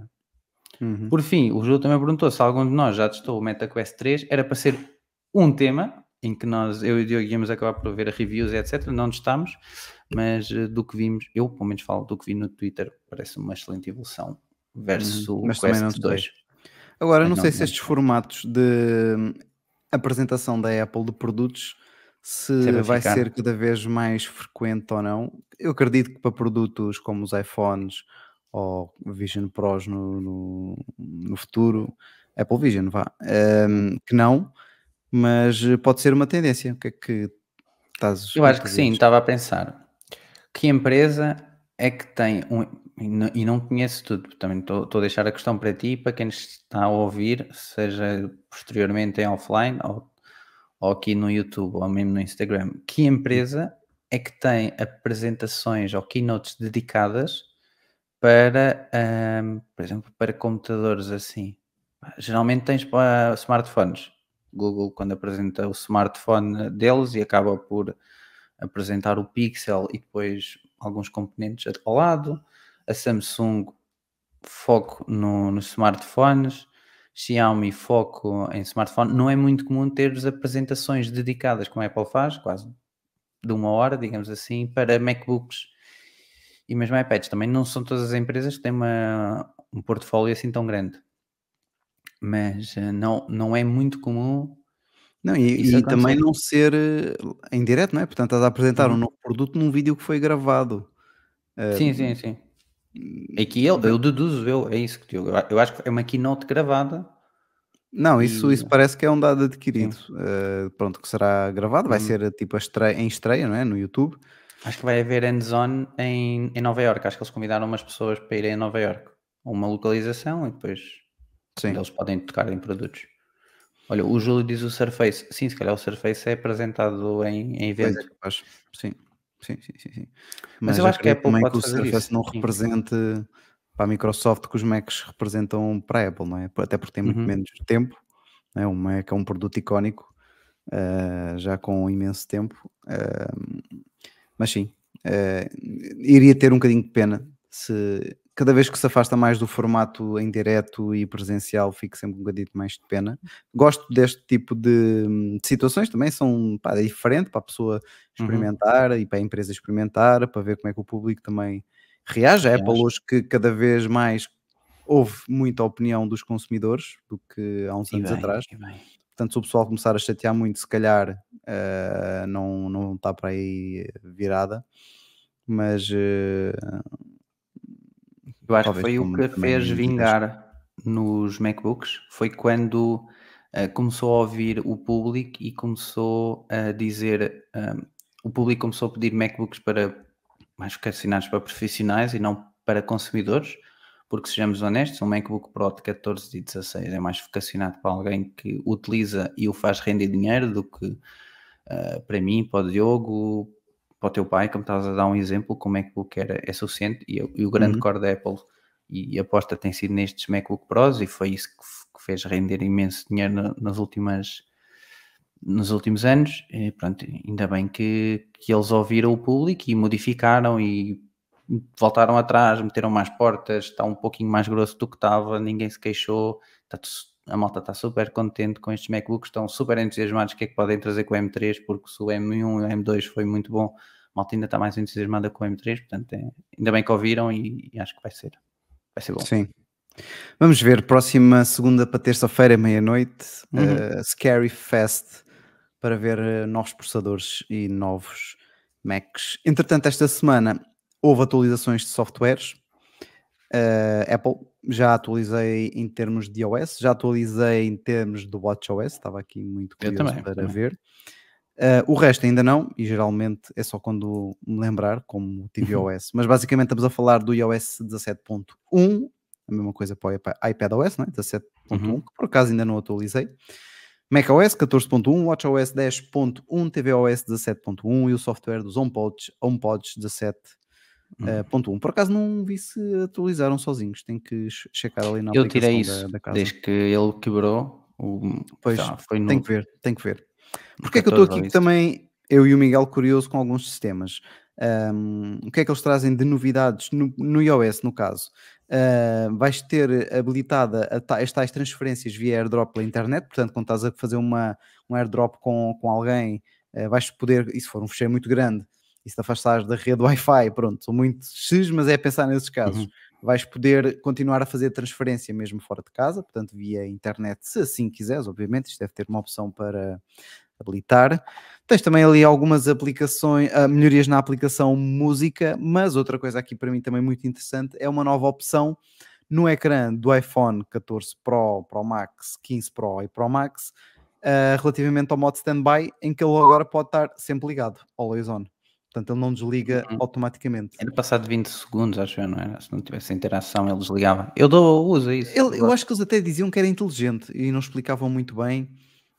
Uhum. Por fim, o Júlio também perguntou se algum de nós já testou o MetaQuest 3. Era para ser um tema em que nós, eu e o Diogo íamos acabar por ver reviews etc. Não testámos, mas uh, do que vimos, eu pelo menos falo do que vi no Twitter, parece uma excelente evolução versus uhum. o Quest 2. Agora, não, não sei se estes formatos de hum, apresentação da Apple de produtos se vai ficar. ser cada vez mais frequente ou não. Eu acredito que para produtos como os iPhones ou Vision Pros no, no, no futuro, Apple Vision, vá, um, que não, mas pode ser uma tendência. O que é que estás Eu acho que sim, estava a pensar que empresa é que tem um, e não, conheço tudo, também estou, a deixar a questão para ti, para quem está a ouvir, seja posteriormente em offline ou, ou aqui no YouTube ou mesmo no Instagram. Que empresa é que tem apresentações ou keynotes dedicadas para, um, por exemplo, para computadores assim? Geralmente tens para smartphones. Google, quando apresenta o smartphone deles e acaba por apresentar o Pixel e depois alguns componentes ao lado a Samsung foco no, nos smartphones, Xiaomi foco em smartphone. Não é muito comum ter apresentações dedicadas, como a Apple faz, quase de uma hora, digamos assim, para MacBooks e mesmo iPads. Também não são todas as empresas que têm uma, um portfólio assim tão grande. Mas eh, não, não é muito comum. Não, e, e também não ser eh, em direto, não é? Portanto, estás a apresentar uhum. um novo produto num vídeo que foi gravado. Sim, uh, sim, sim. Aqui eu, eu deduzo, eu, é isso que eu, eu acho que é uma keynote gravada. Não, isso, e... isso parece que é um dado adquirido. Uh, pronto, que será gravado, vai hum. ser tipo estreia, em estreia, não é? No YouTube. Acho que vai haver hands-on em, em Nova York. Acho que eles convidaram umas pessoas para irem a Nova York. Uma localização e depois Sim. eles podem tocar em produtos. Olha, o Júlio diz o Surface. Sim, se calhar o Surface é apresentado em, em evento. É Sim. Sim, sim, sim. sim. Mas, Mas eu acho que a Apple que o Surface isso. não represente para a Microsoft que os Macs representam para a Apple, não é? Até porque tem muito uhum. menos tempo. Né? O Mac é um produto icónico, uh, já com imenso tempo. Uh, mas sim, uh, iria ter um bocadinho de pena se cada vez que se afasta mais do formato em direto e presencial, fico sempre um bocadinho mais de pena. Gosto deste tipo de, de situações também, são pá, é diferente para a pessoa uhum. experimentar uhum. e para a empresa experimentar, para ver como é que o público também reage. A Apple hoje que cada vez mais houve muita opinião dos consumidores do que há uns e anos bem, atrás. Portanto, se o pessoal começar a chatear muito, se calhar uh, não, não está para aí virada. Mas uh, eu acho Talvez que foi o que fez vingar nos MacBooks. Foi quando uh, começou a ouvir o público e começou a dizer. Um, eh, o público começou a pedir MacBooks para mais vocacionados para profissionais e não para consumidores, porque sejamos honestos, um MacBook Pro de 14 e 16 é mais vocacionado para alguém que utiliza e o faz render dinheiro do que uh, para mim, para o Diogo, para o teu pai, como estavas a dar um exemplo, com o MacBook era, é suficiente e, e o grande uhum. core da Apple e, a aposta tem sido nestes MacBook Pros e foi isso que, que fez render imenso dinheiro na, nas últimas nos últimos anos, e pronto, ainda bem que, que eles ouviram o público e modificaram e voltaram atrás, meteram mais portas, está um pouquinho mais grosso do que estava, ninguém se queixou, está, a malta está super contente com estes MacBooks, estão super entusiasmados o que é que podem trazer com o M3, porque se o M1 e o M2 foi muito bom, malta ainda está mais entusiasmada com o M3, portanto, é, ainda bem que ouviram e, e, acho que vai ser, vai ser bom. Sim, Vamos ver, próxima segunda para terça-feira, meia-noite, uhum. uh, Scary Fest, para ver uh, novos processadores e novos Macs. Entretanto, esta semana houve atualizações de softwares. Uh, Apple já atualizei em termos de iOS, já atualizei em termos do WatchOS, estava aqui muito curioso também, para também. ver. Uh, o resto ainda não, e geralmente é só quando me lembrar, como o tvOS. Uhum. Mas basicamente estamos a falar do iOS 17.1, a mesma coisa para o iPadOS, né? 17.1, uhum. que por acaso ainda não atualizei. macOS 14.1, WatchOS 10.1, tvOS 17.1 e o software dos HomePods, HomePods 17.1. Uhum. Uh, por acaso não vi se atualizaram sozinhos, tenho que checar ali na Eu tirei isso da, da desde que ele quebrou. O... Pois, foi no... tem que ver, tem que ver. Porque é que eu estou aqui também, eu e o Miguel, curioso com alguns sistemas. Um, o que é que eles trazem de novidades no, no iOS, no caso? Uh, vais ter habilitada as tais transferências via airdrop pela internet, portanto, quando estás a fazer uma, um airdrop com, com alguém, uh, vais poder, e se for um fecheiro muito grande, e se te afastares da rede Wi-Fi, pronto, são muito X, mas é pensar nesses casos. Uhum. Vais poder continuar a fazer transferência mesmo fora de casa, portanto, via internet, se assim quiseres, obviamente, isto deve ter uma opção para habilitar. Tens também ali algumas aplicações, uh, melhorias na aplicação música, mas outra coisa aqui para mim também muito interessante é uma nova opção no ecrã do iPhone 14 Pro, Pro Max, 15 Pro e Pro Max, uh, relativamente ao modo standby, em que ele agora pode estar sempre ligado, always on. Portanto, ele não desliga uhum. automaticamente. Era passado 20 segundos, acho eu, não era? Se não tivesse interação, ele desligava. Eu dou uso a isso. Ele, eu acho que eles até diziam que era inteligente e não explicavam muito bem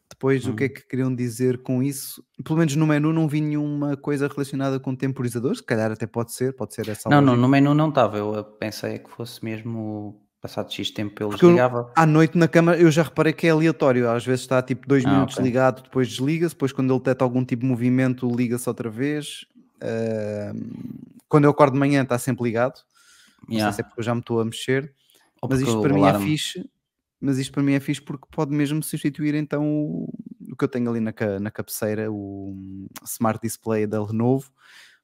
depois, hum. o que é hum. que queriam dizer com isso? Pelo menos no menu não vi nenhuma coisa relacionada com temporizadores, se calhar até pode ser, pode ser essa Não, lógica. não, no menu não estava, eu pensei que fosse mesmo passado X tempo ele Porque desligava. Eu, à noite na cama eu já reparei que é aleatório, às vezes está tipo dois ah, minutos okay. ligado, depois desliga-se, depois quando ele detecta algum tipo de movimento liga-se outra vez. Uh, quando eu acordo de manhã está sempre ligado, não yeah. sei se é porque eu já me estou a mexer, Ou mas isto para mim é fixe mas isto para mim é fixe porque pode mesmo substituir então o, o que eu tenho ali na, na cabeceira, o Smart Display da Lenovo.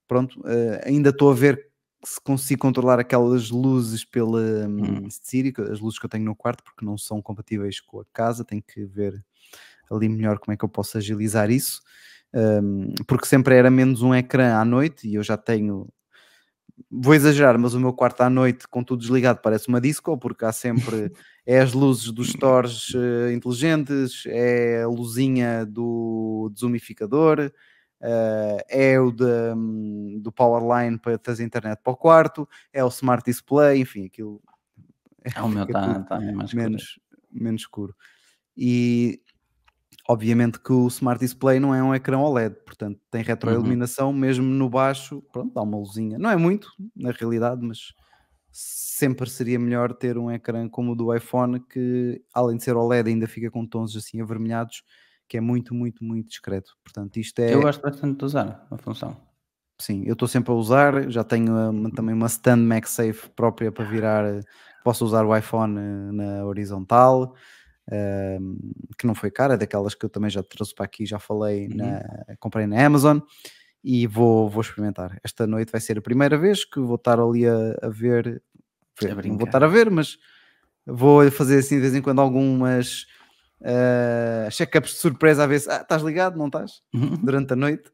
Pronto, uh, ainda estou a ver se consigo controlar aquelas luzes pela um, Siri, as luzes que eu tenho no quarto, porque não são compatíveis com a casa, tenho que ver ali melhor como é que eu posso agilizar isso. Um, porque sempre era menos um ecrã à noite e eu já tenho vou exagerar, mas o meu quarto à noite com tudo desligado parece uma disco, porque há sempre [laughs] é as luzes dos stores uh, inteligentes, é a luzinha do desumificador, uh, é o de, um, do powerline para trazer internet para o quarto, é o smart display, enfim, aquilo é o meu está tá mais menos, menos escuro. E Obviamente que o Smart Display não é um ecrã OLED, portanto tem retroiluminação uhum. mesmo no baixo, pronto, dá uma luzinha. Não é muito, na realidade, mas sempre seria melhor ter um ecrã como o do iPhone que, além de ser OLED, ainda fica com tons assim avermelhados, que é muito, muito, muito discreto. Portanto, isto é... Eu gosto bastante de usar a função. Sim, eu estou sempre a usar, já tenho uma, também uma stand MagSafe própria para virar, posso usar o iPhone eh, na horizontal, que não foi cara, daquelas que eu também já trouxe para aqui, já falei, uhum. na, comprei na Amazon e vou, vou experimentar. Esta noite vai ser a primeira vez que vou estar ali a, a ver, ver não vou estar a ver, mas vou fazer assim de vez em quando algumas uh, check-ups de surpresa a ver se ah, estás ligado, não estás? Uhum. Durante a noite.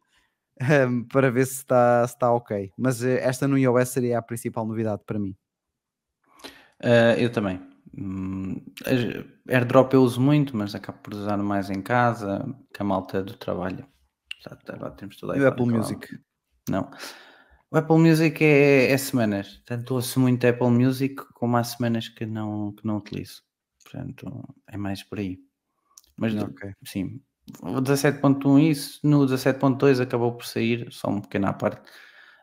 Um, para ver se está, se está ok. Mas uh, esta no iOS seria a principal novidade para mim. Uh, eu também. Hum, airdrop eu uso muito, mas acabo por usar mais em casa, que a malta do trabalho. Agora temos tudo aí. E o Apple Music? Não. O Apple Music é, é semanas. Tanto ouço muito Apple Music como há semanas que não, que não utilizo. Portanto, é mais por aí. Mas okay. sim, o 17.1 isso, no 17.2 acabou por sair, só um pequena parte.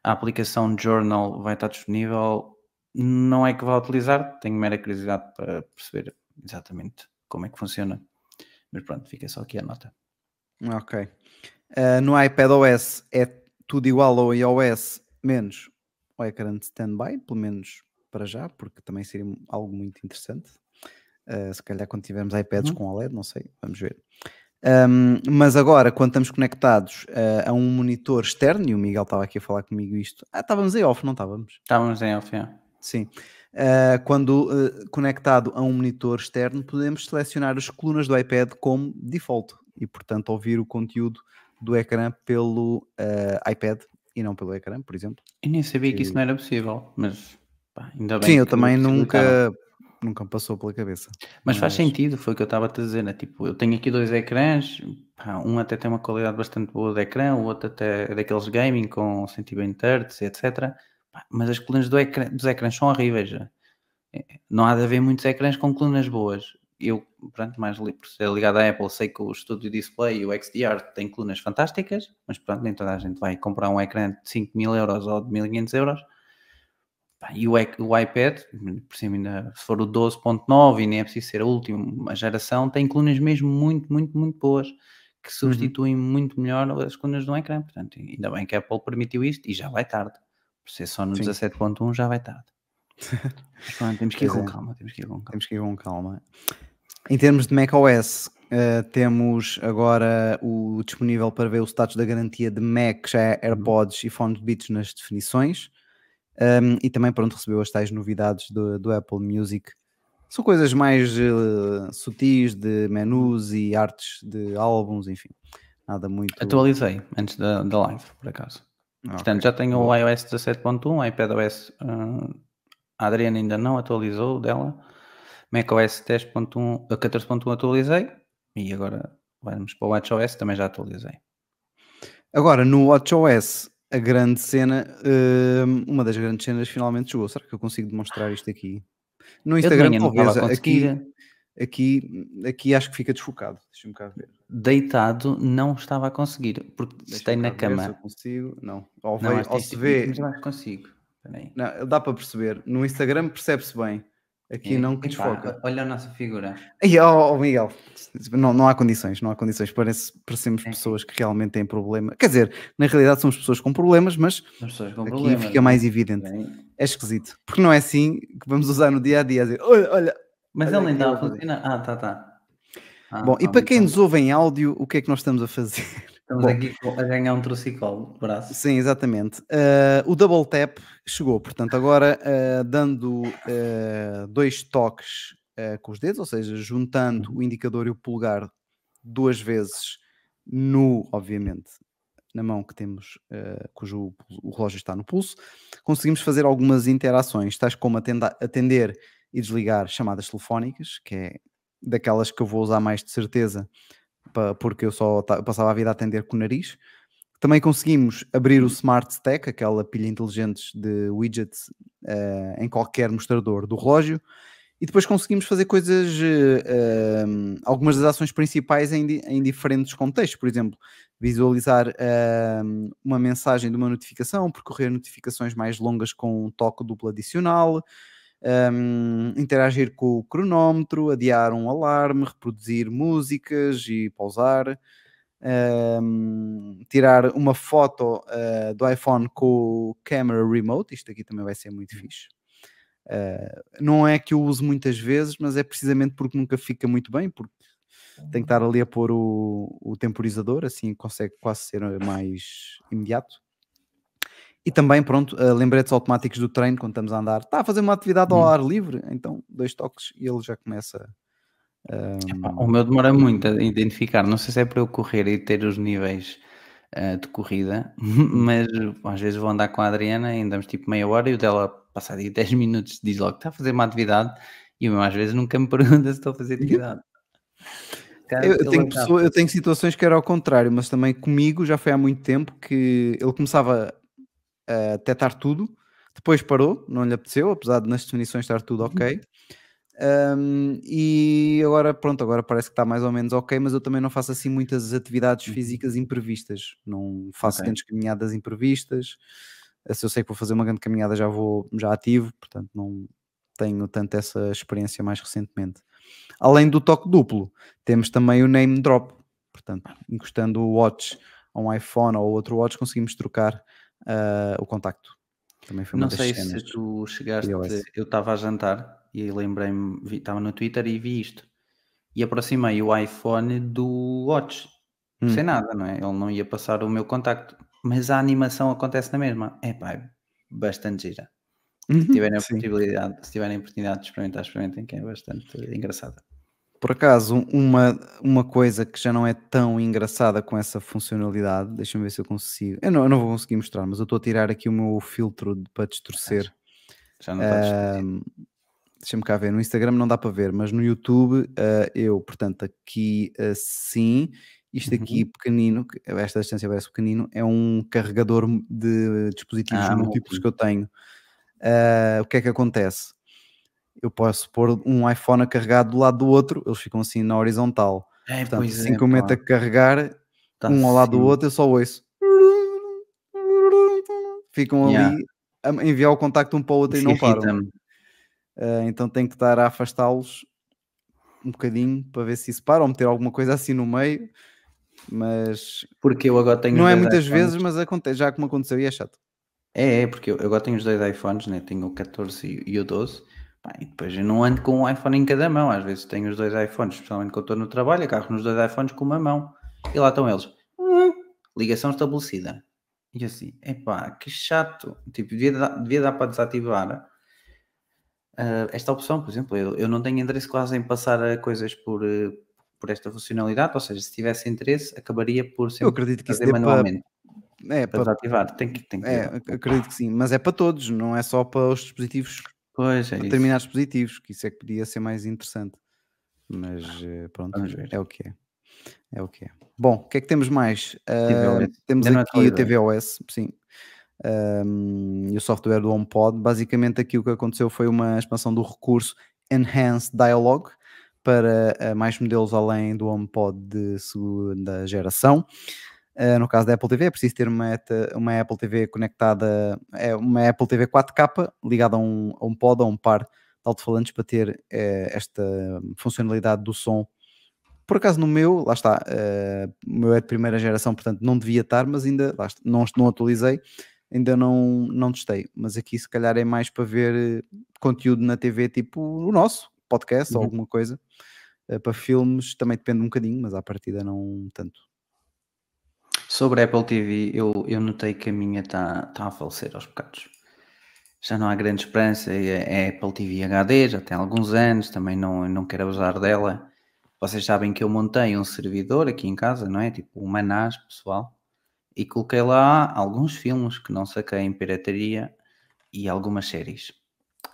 A aplicação Journal vai estar disponível não é que vá utilizar, tenho mera curiosidade para perceber exatamente como é que funciona. Mas pronto, fica só aqui a nota. Ok. Uh, no iPadOS é tudo igual ao iOS, menos o ecrã de standby, pelo menos para já, porque também seria algo muito interessante. Uh, se calhar quando tivermos iPads uhum. com OLED, não sei, vamos ver. Um, mas agora, quando estamos conectados uh, a um monitor externo, e o Miguel estava aqui a falar comigo isto, ah, estávamos em off, não estávamos? Estávamos em off, é. Sim. Uh, quando uh, conectado a um monitor externo, podemos selecionar as colunas do iPad como default e, portanto, ouvir o conteúdo do ecrã pelo uh, iPad e não pelo ecrã, por exemplo. Eu nem sabia que, que isso não era possível, mas pá, ainda bem. Sim, eu também nunca, nunca me passou pela cabeça. Mas, mas, faz sentido, foi o que eu estava a dizer, né? Tipo, eu tenho aqui dois ecrãs, pá, um até tem uma qualidade bastante boa de ecrã, o outro até é daqueles gaming com 120 Hz, etc. Mas as colunas do ecrã, dos ecrãs são horríveis. Já. É, não há de haver muitos ecrãs com colunas boas. Eu, pronto, mais por ser ligado à Apple, sei que o Studio Display e o XDR têm colunas fantásticas, mas pronto, nem toda a gente vai comprar um ecrã de 5 mil euros ou de 1500 euros e o, o iPad, por cima ainda, se for o 12.9 e nem é preciso ser a última geração, tem colunas mesmo muito, muito, muito boas que uhum. substituem uhum. muito melhor as colunas do ecrã. Portanto, ainda bem que a Apple permitiu isto e já vai tarde. Por ser só no 17.1 já vai tarde. Mas, temos [laughs] que ir com é. calma, temos que ir com calma. Temos que ir com calma. Em termos de macOS, uh, temos agora o disponível para ver o status da garantia de Mac, já é uhum. AirPods e Phone Beats nas definições. Um, e também pronto, recebeu as tais novidades do, do Apple Music. São coisas mais uh, sutis de menus e artes de álbuns, enfim. Nada muito. Atualizei antes da, da live, por acaso. Okay. Portanto, já tenho o iOS 17.1, iPadOS. Uh, a Adriana ainda não atualizou dela. macOS 10.1, 14.1 atualizei. E agora vamos para o WatchOS, também já atualizei. Agora, no WatchOS, a grande cena, uh, uma das grandes cenas finalmente chegou. Será que eu consigo demonstrar isto aqui? No Instagram, talvez. Aqui, aqui, aqui acho que fica desfocado. Deixa-me cá ver. Deitado não estava a conseguir, porque estou na cama. Se consigo, não. Ou, não, ou se vê. Mas consigo. Não, dá para perceber. No Instagram percebe-se bem. Aqui é, não que desfoca. Olha a nossa figura. E, oh, oh, Miguel, não, não há condições, não há condições. Parece, parecemos é. pessoas que realmente têm problema. Quer dizer, na realidade somos pessoas com problemas, mas com aqui problemas, fica mais evidente. Bem. É esquisito. Porque não é assim que vamos usar no dia a dia. Dizer, olha, olha. Mas olha ele nem a funcionar. Ah, tá, tá. Ah, Bom, e para quem nos ouve em áudio, o que é que nós estamos a fazer? [laughs] Estamos Bom, aqui a ganhar um trocicolo braço. Sim, exatamente. Uh, o double tap chegou, portanto, agora uh, dando uh, dois toques com os dedos, ou seja, juntando o indicador e o polegar duas vezes no, obviamente, na mão que temos, cujo o relógio está no pulso, conseguimos fazer algumas interações, tais como atender e desligar chamadas telefónicas, que é daquelas que eu vou usar mais de certeza porque eu só passava a vida a atender com o nariz. Também conseguimos abrir o Smart Stack, aquela pilha inteligente de widgets uh, em qualquer mostrador do relógio. E depois conseguimos fazer coisas, uh, algumas das ações principais em, em, diferentes contextos. Por exemplo, visualizar uh, uma mensagem de uma notificação, percorrer notificações mais longas com um toque duplo adicional, um, interagir com o cronómetro, adiar um alarme, reproduzir músicas e pausar, um, tirar uma foto uh, do iPhone com o Camera Remote, isto aqui também vai ser muito fixe. Uh, não é que eu use muitas vezes, mas é precisamente porque nunca fica muito bem, porque tem que estar ali a pôr o, o temporizador, assim consegue quase ser mais imediato. E também, pronto, uh, lembretes automáticos do treino quando estamos a andar. Está a fazer uma atividade ao hum. ar livre, então dois toques e ele já começa. Um... O meu demora muito a identificar. Não sei se é para eu correr e ter os níveis uh, de corrida, [laughs] mas às vezes vou andar com a Adriana e andamos tipo meia hora e o dela, passar aí 10 minutos, diz logo que está a fazer uma atividade e eu às vezes nunca me [laughs] pergunta se estou a fazer atividade. Cara, eu, tenho pessoa, eu tenho situações que era ao contrário, mas também comigo já foi há muito tempo que ele começava a detectar tudo, depois parou, não lhe apeteceu, apesar de nas definições estar tudo ok. Um, e agora, pronto, agora parece que está mais ou menos ok, mas eu também não faço assim muitas atividades uhum. físicas imprevistas, não faço okay. grandes caminhadas imprevistas. Se eu sei que vou fazer uma grande caminhada, já vou, já ativo, portanto, não tenho tanto essa experiência mais recentemente. Além do toque duplo, temos também o name drop, portanto, encostando o watch a um iPhone ou outro watch, conseguimos trocar uh, o contacto. Também foi uma Não sei se tu chegaste, eu estava a jantar e lembrei-me, estava no Twitter e vi isto. E aproximei o iPhone do Watch, hum. sem nada, não é? Ele não ia passar o meu contacto, mas a animação acontece na mesma. É pá, é bastante gira. Se tiverem a possibilidade, se tiverem a oportunidade de experimentar, experimentem, que é bastante engraçada. Por acaso, uma, uma coisa que já não é tão engraçada com essa funcionalidade, deixa-me ver se eu consigo. Eu não, eu não vou conseguir mostrar, mas eu estou a tirar aqui o meu filtro de, para distorcer. Já não está uh, Deixa-me cá ver. No Instagram não dá para ver, mas no YouTube uh, eu, portanto, aqui assim, isto aqui uhum. pequenino, esta distância parece pequenino, é um carregador de dispositivos ah, múltiplos que eu tenho. Uh, o que é que acontece? Eu posso pôr um iPhone a carregar do lado do outro, eles ficam assim na horizontal. É, Portanto, assim é, que eu meto a carregar tá um ao lado do outro, eu só ouço. Ficam yeah. ali a enviar o contacto um para o outro Isso e não param. Uh, então tenho que estar a afastá-los um bocadinho para ver se isso para ou meter alguma coisa assim no meio. Mas porque eu agora tenho não é muitas iPhones. vezes, mas acontece, já como aconteceu e é chato. É, é porque eu agora tenho os dois iPhones, né? tenho o 14 e o 12 E depois eu não ando com um iPhone em cada mão. Às vezes tenho os dois iPhones, especialmente quando estou no trabalho, agarro nos dois iPhones com uma mão. E lá estão eles. Hum, ligação estabelecida. E assim, epá, que chato. Tipo, devia dar, devia dar para desativar uh, esta opção, por exemplo. Eu, eu não tenho interesse quase em passar a coisas por, uh, por esta funcionalidade. Ou seja, se tivesse interesse, acabaria por sempre eu acredito que fazer manualmente. Para... É, para, para desativar, tem que, tem que é, acredito que sim, mas é para todos, não é só para os dispositivos Pois é. Determinados positivos, que isso é que podia ser mais interessante. Mas eh, pronto, é o que é. É o que é. Bom, o que é que temos mais? Uh, temos Ainda aqui o tvOS, sim. Um, e o software do HomePod. Basicamente, aqui o que aconteceu foi uma expansão do recurso Enhanced Dialogue para uh, mais modelos além do HomePod de segunda geração. Uh, no caso da Apple TV, é preciso ter uma, uma Apple TV conectada, é uma Apple TV 4K ligada a um, a um pod, a um par de alto-falantes para ter uh, esta funcionalidade do som. Por acaso no meu, lá está, uh, o meu é de primeira geração, portanto não devia estar, mas ainda está, não, não atualizei, ainda não, não testei. Mas aqui se calhar é mais para ver conteúdo na TV, tipo o nosso, podcast uhum. ou alguma coisa. para filmes também depende um bocadinho, mas à partida não tanto. Sobre a Apple TV, eu, eu notei que a minha está tá a falecer aos bocados. Já não há grande esperança. É, é Apple TV HD, já tem alguns anos, também não, não quero usar dela. Vocês sabem que eu montei um servidor aqui em casa, não é? Tipo uma NAS pessoal. E coloquei lá alguns filmes que não saquei em pirataria e algumas séries.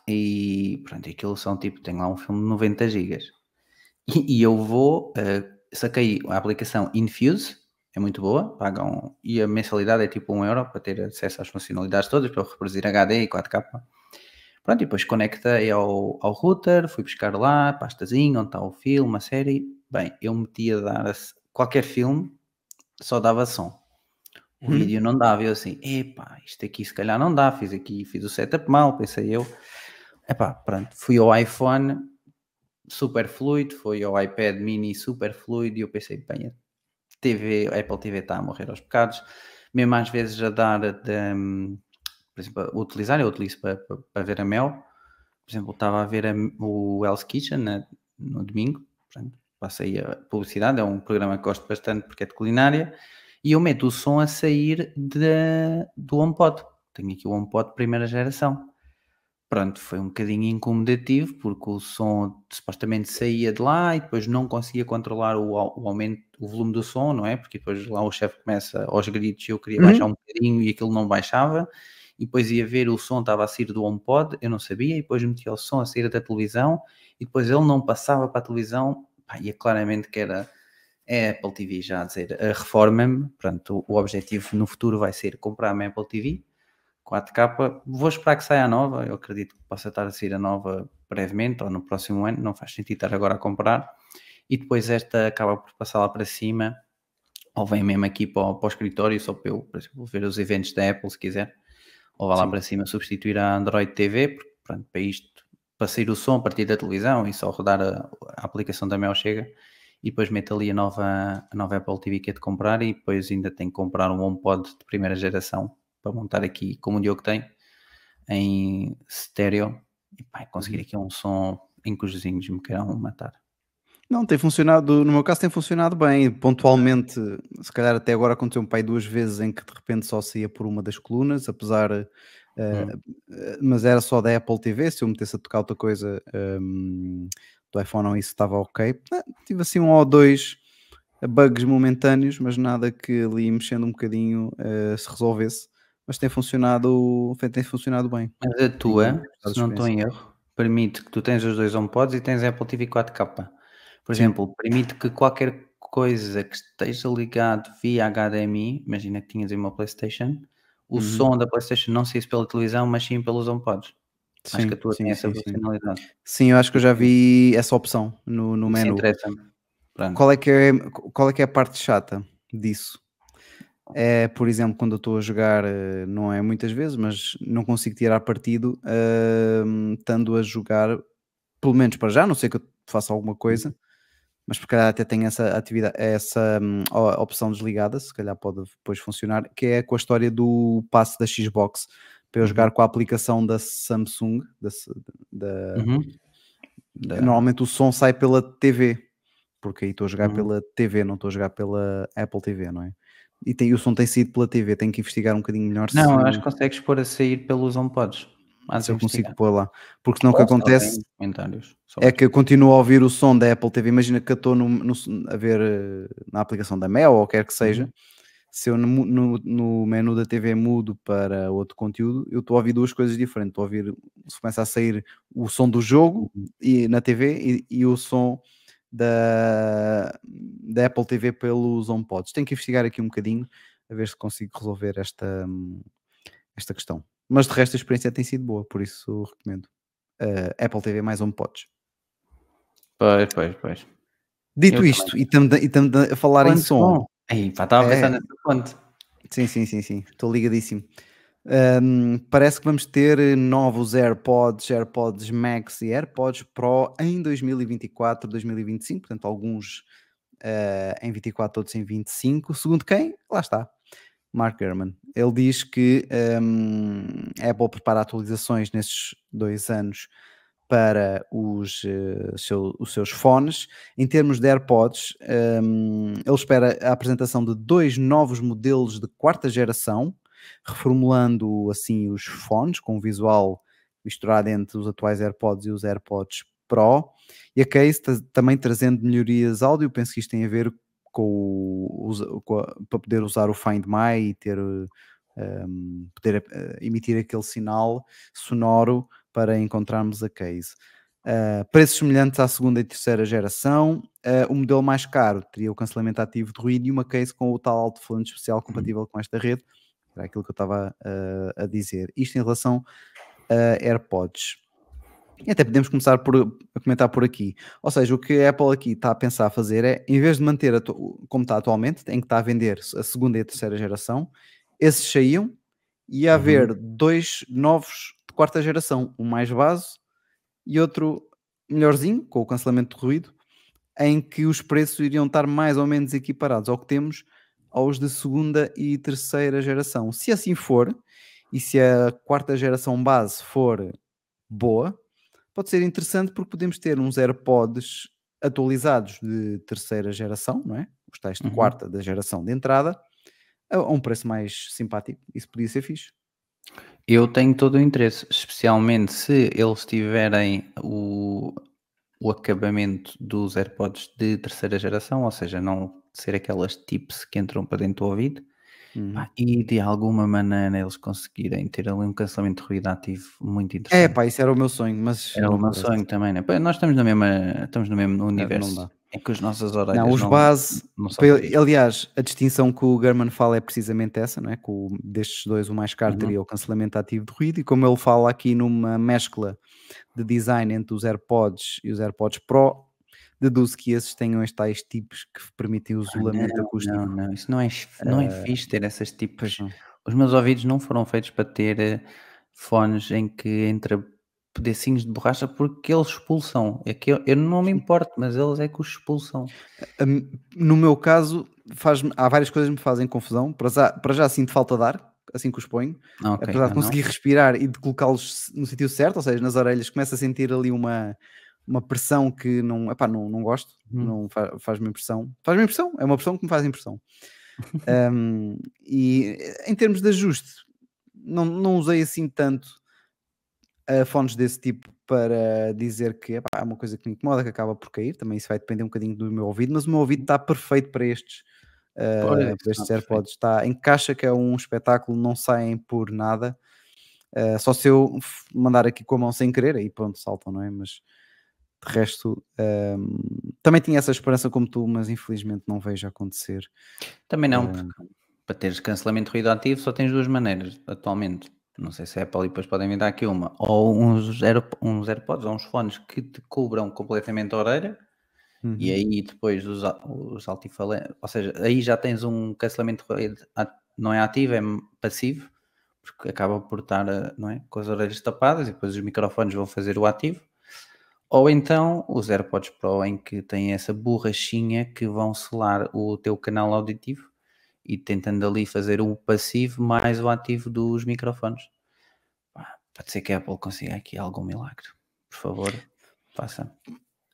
E pronto, aquilo são tipo, tem lá um filme de 90 GB. E, e eu vou, uh, saquei a aplicação Infuse, é muito boa, pagam e a mensalidade é tipo 1 euro para ter acesso às funcionalidades todas, para reproduzir HD e 4K. Pronto, e depois conectei ao, ao router, fui buscar lá, pastazinho, onde está o filme, a série. Bem, eu meti a dar qualquer filme, só dava som. O hum. vídeo não dava, eu assim, epá, isto aqui se calhar não dá, fiz aqui, fiz o setup mal, pensei eu. Epá, pronto, fui ao iPhone, super fluido, foi ao iPad mini super fluido e eu pensei, bem, TV, a Apple TV está a morrer aos bocados, mesmo às vezes a dar, de, por exemplo, a utilizar, eu utilizo para, para, para, ver a Mel, por exemplo, estava a ver a, o Hell's Kitchen né, no domingo, portanto, passei a publicidade, é um programa que gosto bastante porque é de culinária, e eu meto o som a sair de, do HomePod. Tenho aqui o HomePod primeira geração. Pronto, foi um bocadinho incomodativo porque o som supostamente saía de lá e depois não conseguia controlar o, o aumento, o volume do som, não é? Porque depois lá o chefe começa aos gritos e eu queria uhum. baixar um bocadinho e aquilo não baixava. E depois ia ver o som estava a sair do HomePod, eu não sabia, e depois metia o som a sair da televisão e depois ele não passava para a televisão. Pá, e é claramente que era é a Apple TV já a dizer reforma-me. Pronto, o, o objetivo no futuro vai ser comprar uma Apple TV 4K, vou esperar que saia a nova, eu acredito que possa estar a sair a nova brevemente ou no próximo ano, não faz sentido estar agora a comprar, e depois esta acaba por passar lá para cima, ou vem mesmo aqui para o, para o escritório, só para eu, por exemplo, ver os eventos da Apple se quiser, ou vá lá para cima substituir a Android TV, porque pronto, para isto, para sair o som a partir da televisão e só rodar a, a aplicação da Mel chega, e depois meto ali a nova, a nova Apple TV que é de comprar e depois ainda tenho que comprar um HomePod de primeira geração para montar aqui, como o Diogo tem, em estéreo e pá, conseguir uhum. aqui um som em que os vizinhos me queiram matar. Não, tem funcionado, no meu caso tem funcionado bem, pontualmente, se calhar até agora aconteceu um pai duas vezes em que de repente só saía por uma das colunas, apesar uh, mas era só da Apple TV. Se eu metesse a tocar outra coisa um, do iPhone, não, isso estava ok. Uh, tive assim um ou dois bugs momentâneos, mas nada que ali mexendo um bocadinho uh, se resolvesse. Mas tem funcionado, tem funcionado bem. Mas a tua, se não estou em erro, permite que tu tens os dois HomePods e tens Apple TV 4K. Por exemplo, Sim. permite que qualquer coisa que esteja ligado via HDMI, imagina que tinhas aí uma PlayStation, o uhum. som da PlayStation não saísse pela televisão, mas sim pelos HomePods. Sim, acho que a tua sim, tem essa sim, funcionalidade. Sim, eu acho que eu já vi essa opção no, no menu. Qual é, que é, qual é que é a parte chata disso? É, por exemplo, quando eu estou a jogar, eh, não é muitas vezes, mas não consigo tirar partido uh, estando a jogar, pelo menos para já, não sei que eu faça alguma coisa, mas porque até tem essa atividade, essa um, opção desligada, se calhar pode depois funcionar, que é com a história do passe da Xbox para eu jogar uhum. com a aplicação da Samsung, da, da, uhum. da... normalmente o som sai pela TV, porque aí estou a jogar uhum. pela TV, não estou a jogar pela Apple TV, não é? E, tem, o som tem saído pela TV, tenho que investigar um bocadinho melhor. Não, se... acho que consegues pôr a sair pelos HomePods. Mas eu consigo pôr lá. Porque senão o que acontece é que eu continuo a ouvir o som da Apple TV. Imagina que eu estou no, no, a ver eh, na aplicação da Mel ou quer que seja. Uhum. Se eu no, no, no, menu da TV mudo para outro conteúdo, eu estou a ouvir duas coisas diferentes. Estou a ouvir, se começa a sair o som do jogo uhum. e, na TV e, e, o som da, da Apple TV pelos HomePods. Tenho que investigar aqui um bocadinho a ver se consigo resolver esta, esta questão. Mas de resto a experiência tem sido boa, por isso recomendo. Uh, Apple TV mais HomePods. Pois, pois, pois. Dito Eu isto, também. e estamos a falar Quanto em som. Pá, estava a pensar é... nessa ponte. Sim, sim, sim, sim. Estou ligadíssimo. Um, parece que vamos ter novos AirPods, AirPods Max e AirPods Pro em 2024, 2025, portanto, alguns uh, em 24, outros em 25. Segundo quem? Lá está. Mark Gurman. Ele diz que um, a Apple prepara atualizações nesses dois anos para os, uh, seu, os seus fones. Em termos de AirPods, um, ele espera a apresentação de dois novos modelos de quarta geração, reformulando assim os fones com um visual misturado entre os atuais AirPods e os AirPods Pro. E a case também trazendo melhorias áudio, penso que isto tem a ver com, com a, para poder usar o Find My e ter um, poder uh, emitir aquele sinal sonoro para encontrarmos a case. Uh, preços semelhantes à segunda e terceira geração. Uh, o modelo mais caro teria o cancelamento ativo de ruído e uma case com o tal alto-falante especial uhum. compatível com esta rede. Era aquilo que eu estava uh, a dizer. Isto em relação a AirPods. E até podemos começar por, a comentar por aqui. Ou seja, o que a Apple aqui está a pensar a fazer é, em vez de manter como está atualmente, em que está a vender a segunda e a terceira geração, esses saíam e ia haver uhum. dois novos de quarta geração, um mais base e outro melhorzinho, com o cancelamento de ruído, em que os preços iriam estar mais ou menos equiparados ao que temos aos de segunda e terceira geração. Se assim for, e se a quarta geração base for boa, pode ser interessante porque podemos ter uns AirPods atualizados de terceira geração, não é? Os tais de uhum. quarta da geração de entrada, a, um preço mais simpático. Isso podia ser fixe. Eu tenho todo o interesse, especialmente se eles tiverem o, o acabamento dos AirPods de terceira geração, ou seja, não ser aquelas tips que entram para dentro do ouvido, Uhum. e de alguma maneira eles conseguirem ter ali um cancelamento de ruído ativo muito interessante. É, pá, isso era o meu sonho, mas. Era o meu sonho também, né? Nós estamos, na mesma, estamos no mesmo universo. É, que as nossas orelhas. Não, os não, base. Não aliás, a distinção que o German fala é precisamente essa, não é? Que o, destes dois, o mais caro uhum. teria o cancelamento ativo de ruído, e como ele fala aqui numa mescla de design entre os AirPods e os AirPods Pro, deduzo que esses tenham estes tais tipos que permitem o isolamento não, acústico. Não, não, isso não é, não é uh, fixe ter essas tipos. Os meus ouvidos não foram feitos para ter eh, fones em que entra pedacinhos de borracha porque eles expulsam. É que eu, eu não me importo, mas eles é que os expulsam. No meu caso, faz há várias coisas que me fazem confusão. Para já, para já sinto falta de ar, assim que os ponho. Okay, Apesar de conseguir não. respirar e de colocá-los no sítio certo, ou seja, nas orelhas, começo a sentir ali uma uma pressão que não, epá, não, não gosto, hum. não faz, faz-me impressão. Faz-me impressão, é uma pressão que me faz impressão. [laughs] um, e em termos de ajuste, não, não usei assim tanto uh, fones desse tipo para dizer que epá, é uma coisa que me incomoda, que acaba por cair. Também isso vai depender um bocadinho do meu ouvido, mas o meu ouvido está perfeito para estes. Uh, para estes AirPods está, encaixa que é um espetáculo, não saem por nada. Uh, só se eu mandar aqui com a mão sem querer, aí pronto, saltam, não é? Mas de resto, um, também tinha essa esperança como tu, mas infelizmente não vejo acontecer. Também não, porque para teres cancelamento ruído ativo só tens duas maneiras atualmente. Não sei se é Apple e depois podem dar aqui uma. Ou uns, Air, uns AirPods ou uns fones que te cobram completamente a orelha uhum. e aí depois os, os altifalantes, ou seja, aí já tens um cancelamento ruído, não é ativo, é passivo porque acaba por estar não é, com as orelhas tapadas e depois os microfones vão fazer o ativo. Ou então os AirPods Pro em que têm essa borrachinha que vão selar o teu canal auditivo e tentando ali fazer o passivo mais o ativo dos microfones. Pode ser que a Apple consiga aqui algum milagre. Por favor, faça.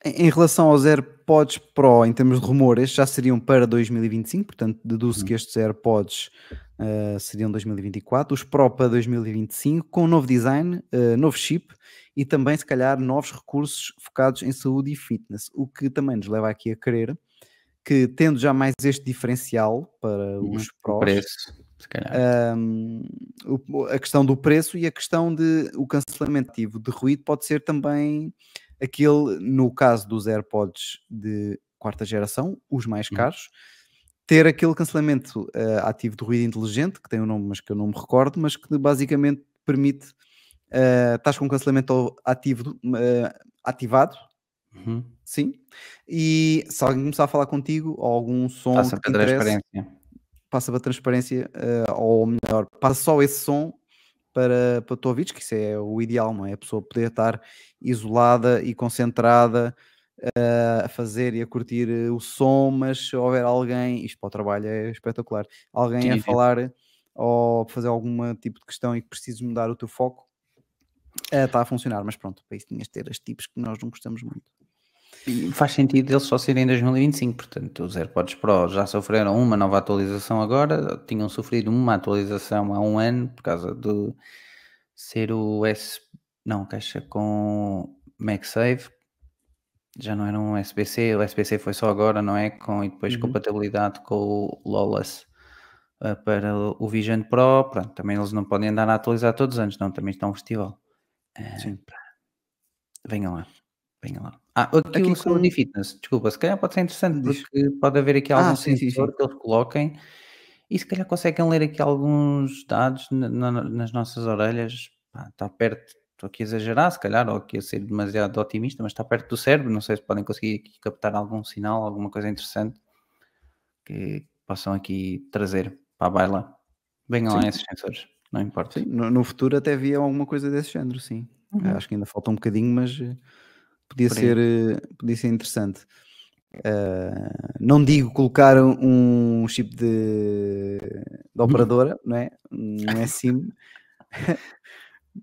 Em relação aos AirPods Pro, em termos de rumor, estes já seriam para 2025, portanto, deduzo que uhum. estes AirPods uh, seriam 2024, os Pro para 2025, com um novo design, uh, novo chip e também, se calhar, novos recursos focados em saúde e fitness, o que também nos leva aqui a crer que, tendo já mais este diferencial para uhum. os Pros, preço. Um, a questão do preço e a questão de o cancelamento ativo de ruído pode ser também aquele, no caso dos AirPods de quarta geração, os mais uhum. caros, ter aquele cancelamento uh, ativo de ruído inteligente, que tem um nome, mas que eu não me recordo, mas que basicamente permite uh, estás com cancelamento ativo uh, ativado. Uhum. Sim, e se alguém começar a falar contigo, ou algum som passa para transparência, passa para transparência, uh, ou melhor, passa só esse som para, para tu ouvires, que isso é o ideal, não é? A pessoa poder estar isolada e concentrada uh, a fazer e a curtir eh, o som, mas se houver alguém, isto para o trabalho é espetacular, alguém sim, a falar ou fazer algum tipo de questão e que precises mudar o teu foco, uh, está a funcionar, mas pronto, para isso tinhas de ter as tipos que nós não gostamos muito. E faz sentido eles só serem em 2025, portanto os AirPods Pro já sofreram uma nova atualização agora, tinham sofrido uma atualização há um ano por causa de ser o S, não, caixa com MagSafe, já não era um SBC, o SBC foi só agora, não é? Com, e depois uhum. compatibilidade com o Lawless uh, para o Vision Pro, pronto, também eles não podem andar a atualizar todos os anos, não, também está um festival. Uh, Sim. Venham lá, venham lá. Ah, aquilo aqui com... de fitness, desculpa, se calhar pode ser interessante, Diz. porque pode haver aqui algum ah, sim, sensor sim, sim. que eles coloquem e se calhar conseguem ler aqui alguns dados na, na, nas nossas orelhas, está perto, estou aqui a exagerar, se calhar, ou aqui a ser demasiado otimista, mas está perto do cérebro, não sei se podem conseguir captar algum sinal, alguma coisa interessante que possam aqui trazer para a baila. Venham lá esses sensores, não importa. Sim, no, no, futuro até havia alguma coisa desse género, sim. Uhum. Acho que ainda falta um bocadinho, mas eh, podia, ser, eh, podia ser interessante. Uh, não digo colocar um chip de, de operadora, não é? Não é SIM [laughs]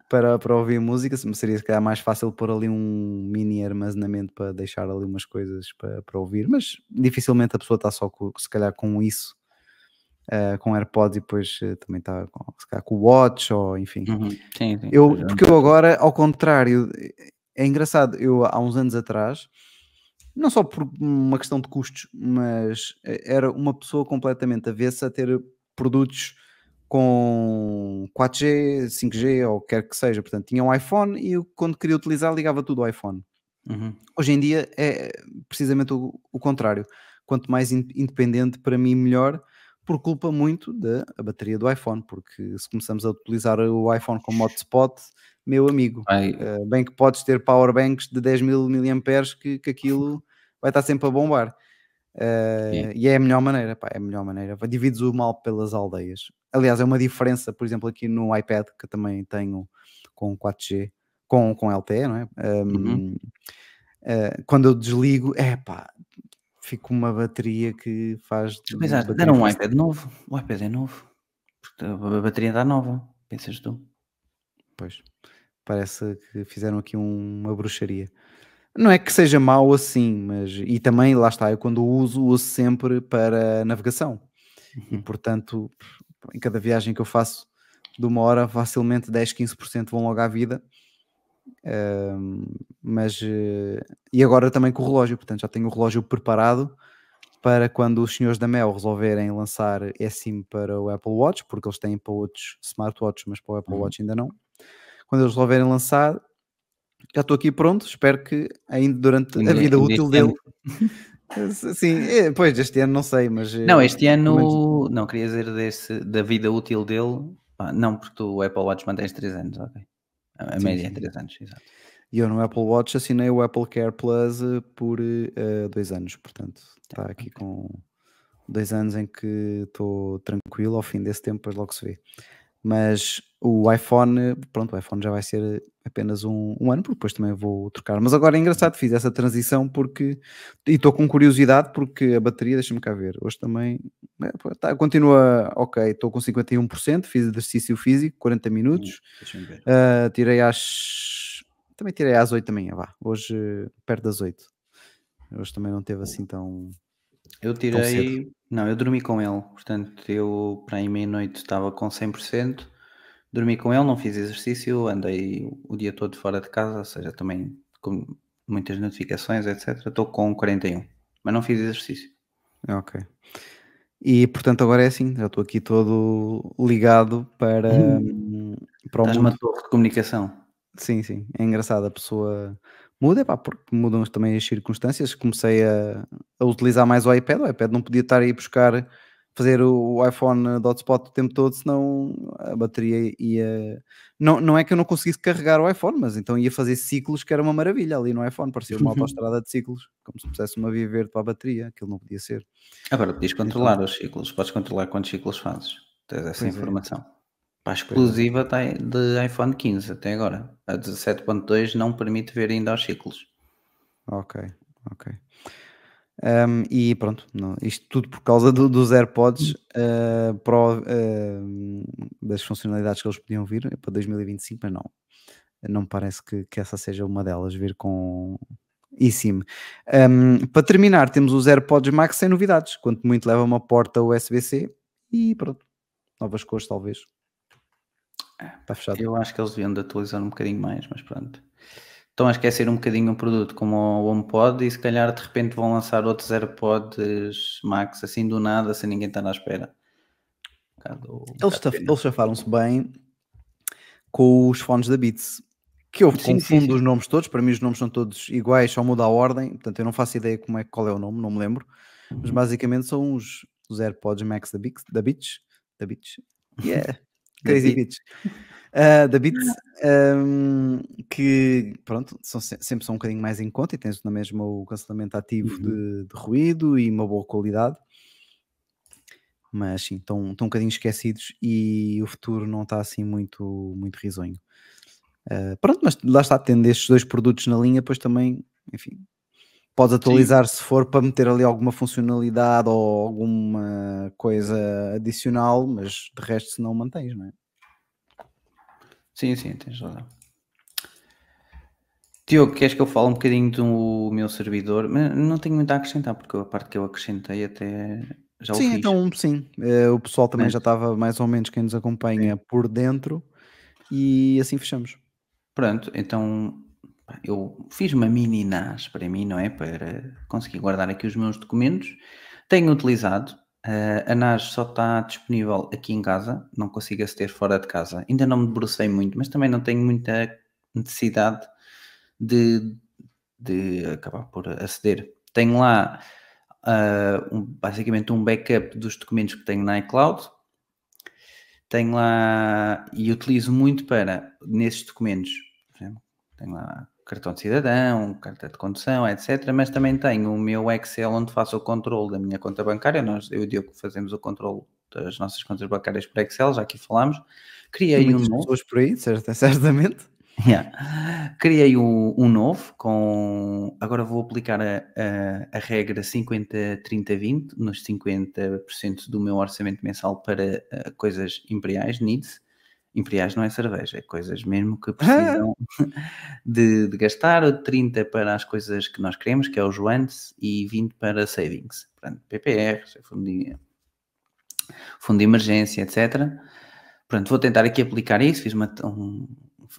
para, para ouvir música, seria se calhar mais fácil pôr ali um mini armazenamento para deixar ali umas coisas para, para ouvir, mas dificilmente a pessoa está só com, se calhar com isso. Uh, com AirPods e depois uh, também está com, com o Watch ou enfim. Uhum. Sim, sim, eu, porque eu agora, ao contrário, é engraçado, eu há uns anos atrás, não só por uma questão de custos, mas eh, era uma pessoa completamente avessa a ter produtos com 4G, 5G ou quer que seja. Portanto, tinha um iPhone e eu, quando queria utilizar, ligava tudo ao iPhone. Uhum. Hoje em dia é precisamente o, o, contrário. Quanto mais independente, para mim, melhor, por culpa muito da bateria do iPhone. Porque se começamos a utilizar o iPhone como hotspot, meu amigo. Uh, bem que podes ter powerbanks de 10 mil miliamperes que, que aquilo [laughs] vai estar sempre a bombar. Uh, E é a melhor maneira, pá, é a melhor maneira. Divides o mal pelas aldeias. Aliás, é uma diferença, por exemplo, aqui no iPad, que também tenho com 4G, com, com LTE, não é? Um, uhum. uh, quando eu desligo, é pá, fico uma bateria que faz. Mas deram um iPad novo. O iPad é novo. A bateria está nova, pensas tu? Pois. Parece que fizeram aqui uma bruxaria. Não é que seja mau assim, mas. E também, lá está, eu quando uso, uso sempre para navegação. Uhum. E portanto, em cada viagem que eu faço, de uma hora, facilmente 10, 15% vão logo à vida. Uh, mas uh, e agora também com o relógio, portanto já tenho o relógio preparado para quando os senhores da Mel resolverem lançar eSIM para o Apple Watch, porque eles têm para outros smartwatches, mas para o Apple uhum. Watch ainda não. Quando eles resolverem lançar, já estou aqui pronto. Espero que ainda durante a vida útil dele. [laughs] Sim, é, pois este ano não sei, mas. Não, este ano. Não, queria dizer desse, da vida útil dele. Ah, não, porque o Apple Watch mantém 3 anos, ok. A, sim, média é sim. é 3 anos, exato. E eu no Apple Watch assinei o Apple Care Plus eh, por 2 uh, anos, portanto está aqui com 2 anos em que estou tranquilo, ao fim desse tempo depois logo se vê. Mas o iPhone, pronto, o iPhone já vai ser apenas um, um, ano, porque depois também vou trocar. Mas agora é engraçado, fiz essa transição porque e estou com curiosidade porque a bateria, deixa-me cá ver, hoje também é, tá, continua ok, estou com 51%, fiz exercício físico, 40 minutos, uh, tirei às também tirei às 8 da manhã, vá, hoje perto das 8. Hoje também não teve assim tão. Eu tirei. Tão não, eu dormi com ele, portanto, eu para aí meia-noite estava com 100% dormi com ele, não fiz exercício, andei o dia todo fora de casa, ou seja, também com muitas notificações, etc. Estou com 41, mas não fiz exercício. Ok. E portanto agora é assim, já estou aqui todo ligado para, hum. [laughs] para o mundo. uma torre de comunicação. Sim, sim. É engraçado, a pessoa muda, pá, porque mudam também as circunstâncias. Comecei a, a utilizar mais o iPad, o iPad não podia estar aí buscar fazer o iPhone de hotspot o tempo todo, senão a bateria ia. Não, não é que eu não conseguisse carregar o iPhone, mas então ia fazer ciclos que era uma maravilha ali no iPhone, parecia uma autoestrada de ciclos, como se pusesse uma via verde para a bateria, aquilo não podia ser. Agora podias controlar então, os ciclos, podes controlar quantos ciclos fazes, tens essa é. informação. É. Para a exclusiva está de iPhone 15 até agora. A 17.2 não permite ver ainda os ciclos. Ok, ok. Um, e pronto, não, isto tudo por causa do, dos AirPods uh, Pro, uh, das funcionalidades que eles podiam vir para 2025, mas não, não parece que, que essa seja uma delas, vir com eSIM. Um, para terminar, temos os AirPods Max sem novidades, quanto muito leva uma porta USB-C e pronto, novas cores talvez. Está fechado. Eu acho que eles deviam de atualizar um bocadinho mais, mas pronto estão a esquecer um bocadinho um produto como o HomePod e se calhar de repente vão lançar outros AirPods Max assim do nada, sem ninguém estar à espera. Um bocado, um eles, eles chafaram-se bem com os fones da Beats. Que eu sim, confundo sim, sim. os nomes todos, para mim os nomes são todos iguais, só muda a ordem, portanto eu não faço ideia como é, qual é o nome, não me lembro. Mas uhum. basicamente são os, os AirPods Max da Beats, da Beats, da Beats. Yeah, [laughs] Crazy Beats uh, da Beats, um, que pronto, são, sempre são um bocadinho mais em conta e tens na mesma o cancelamento ativo uhum. de, de, ruído e uma boa qualidade. Mas sim, estão, estão um bocadinho esquecidos e o futuro não está assim muito, muito risonho. Uh, pronto, mas lá está, tendo estes dois produtos na linha, depois também, enfim, podes atualizar Sim. se for para meter ali alguma funcionalidade ou alguma coisa adicional, mas de resto se não mantens, não é? Sim, sim, tens razão. Diogo, queres que eu fale um bocadinho do meu servidor? Não tenho muito a acrescentar, porque a parte que eu acrescentei até já sim, o fiz. então sim. Eh, o pessoal também já estava mais ou menos quem nos acompanha sim. por dentro e assim fechamos. Pronto, então eu fiz uma mini NAS para mim, não é? Para conseguir guardar aqui os meus documentos. Tenho utilizado, Uh, a NAS só está disponível aqui em casa, não consigo aceder fora de casa. Ainda não me debrucei muito, mas também não tenho muita necessidade de, de acabar por aceder. Tenho lá uh, um, basicamente um backup dos documentos que tenho na iCloud. Tenho lá e utilizo muito para nesses documentos. Tenho lá cartão de cidadão, carta de condução, etc. Mas também tenho o meu Excel onde faço o controle da minha conta bancária. Nós, eu e o Diogo fazemos o controle das nossas contas bancárias por Excel, já aqui falámos. Criei um novo. pessoas por aí, [laughs] certamente. Yeah. Criei um, um, novo com. Agora vou aplicar a, a, a regra 50-30-20 nos 50% do meu orçamento mensal para uh, coisas imperiais, needs, Imperiais não é cerveja, é coisas mesmo que precisam [laughs] de, de, gastar, 30 para as coisas que nós queremos, que é os wants, e 20 para savings. Portanto, PPR, fundo de, fundo de emergência, etc. pronto, vou tentar aqui aplicar isso, fiz uma, um,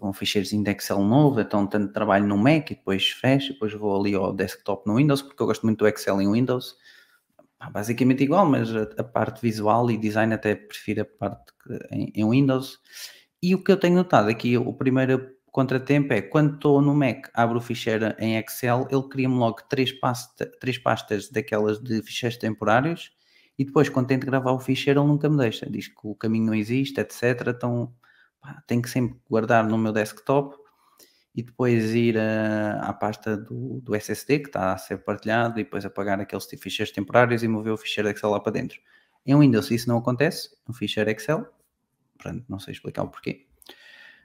um ficheirozinho de Excel novo, então tanto trabalho no Mac e depois fecho, depois vou ali ao desktop no Windows, porque eu gosto muito do Excel em Windows, basicamente igual, mas a, a, parte visual e design até prefiro a parte em, em, Windows. E o que eu tenho notado aqui, o primeiro contratempo é quando estou no Mac, abro o ficheiro em Excel, ele cria-me logo três, pasta, três pastas daquelas de ficheiros temporários e depois, quando tento gravar o ficheiro, ele nunca me deixa. Diz que o caminho não existe, etc. Então, pá, tenho que sempre guardar no meu desktop e depois ir a, à pasta do, do, SSD que está a ser partilhado e depois apagar aqueles ficheiros temporários e mover o ficheiro Excel lá para dentro. Em Windows isso não acontece, no ficheiro Excel, Pronto, não sei explicar o porquê.